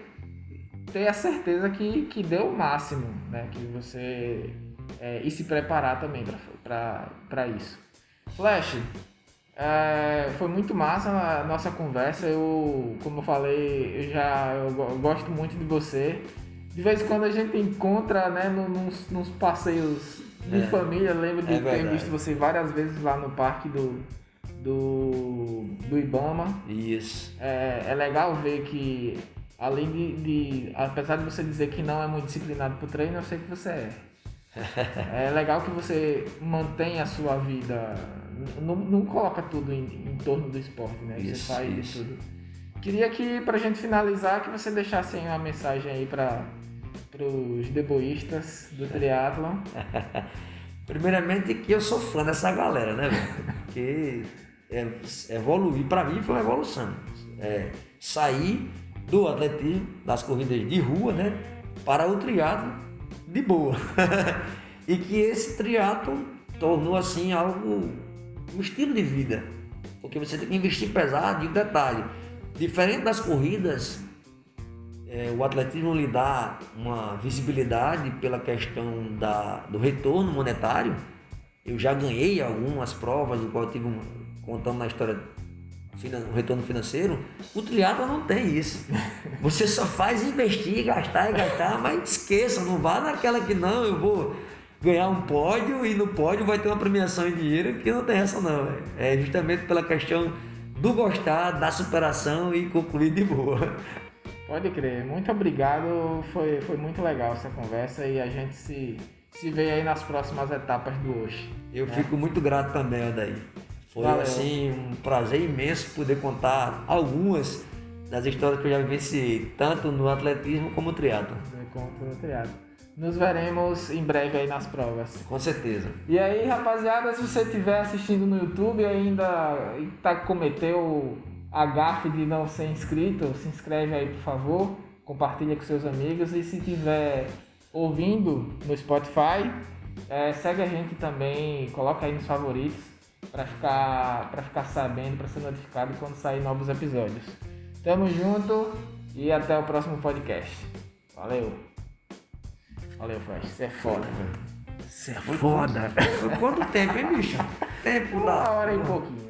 ter a certeza que, que deu o máximo, né? Que você. É, e se preparar também para isso. Flash, é, foi muito massa a nossa conversa. Eu, como eu falei, eu já eu gosto muito de você de vez em quando a gente encontra, né, nos, nos passeios de é. família. Lembro de é ter visto você várias vezes lá no parque do, do, do Ibama. Isso. É, é legal ver que, além de, de. Apesar de você dizer que não é muito disciplinado pro treino, eu sei que você é. *laughs* é legal que você mantém a sua vida. Não, não coloca tudo em, em torno do esporte, né? Isso, você faz isso. tudo. Queria que, pra gente finalizar, que você deixasse uma mensagem aí para os deboístas do *laughs* triatlon? Primeiramente que eu sou fã dessa galera, né, *laughs* Porque é, evoluir, para mim foi uma evolução. É, sair do atletismo, das corridas de rua, né, para o triatlo de boa. *laughs* e que esse triatlo tornou assim algo, um estilo de vida. Porque você tem que investir pesado e um detalhe, diferente das corridas, é, o atletismo lhe dá uma visibilidade pela questão da, do retorno monetário. Eu já ganhei algumas provas, do qual tive um, contando na história o retorno financeiro. O triatlo não tem isso. Você só faz investir, gastar e gastar, mas esqueça, não vá naquela que não, eu vou ganhar um pódio e no pódio vai ter uma premiação em dinheiro, que não tem essa não. É justamente pela questão do gostar, da superação e concluir de boa. Pode crer. Muito obrigado. Foi, foi muito legal essa conversa e a gente se, se vê aí nas próximas etapas do hoje. Eu né? fico muito grato também, Adair. Foi Valeu. assim um prazer imenso poder contar algumas das histórias que eu já vivenciei, tanto no atletismo como no triatlo. Como no triatlo. Nos veremos em breve aí nas provas. Com certeza. E aí, rapaziada, se você estiver assistindo no YouTube e ainda tá, cometeu a gafe de não ser inscrito, se inscreve aí por favor, compartilha com seus amigos e se tiver ouvindo no Spotify, é, segue a gente também, coloca aí nos favoritos para ficar para ficar sabendo, para ser notificado quando sair novos episódios. Tamo junto e até o próximo podcast. Valeu. Valeu, Flash. Você é foda. Você é foda. Quanto tempo, hein, bicho? *laughs* Tempo Uma hora e pouquinho.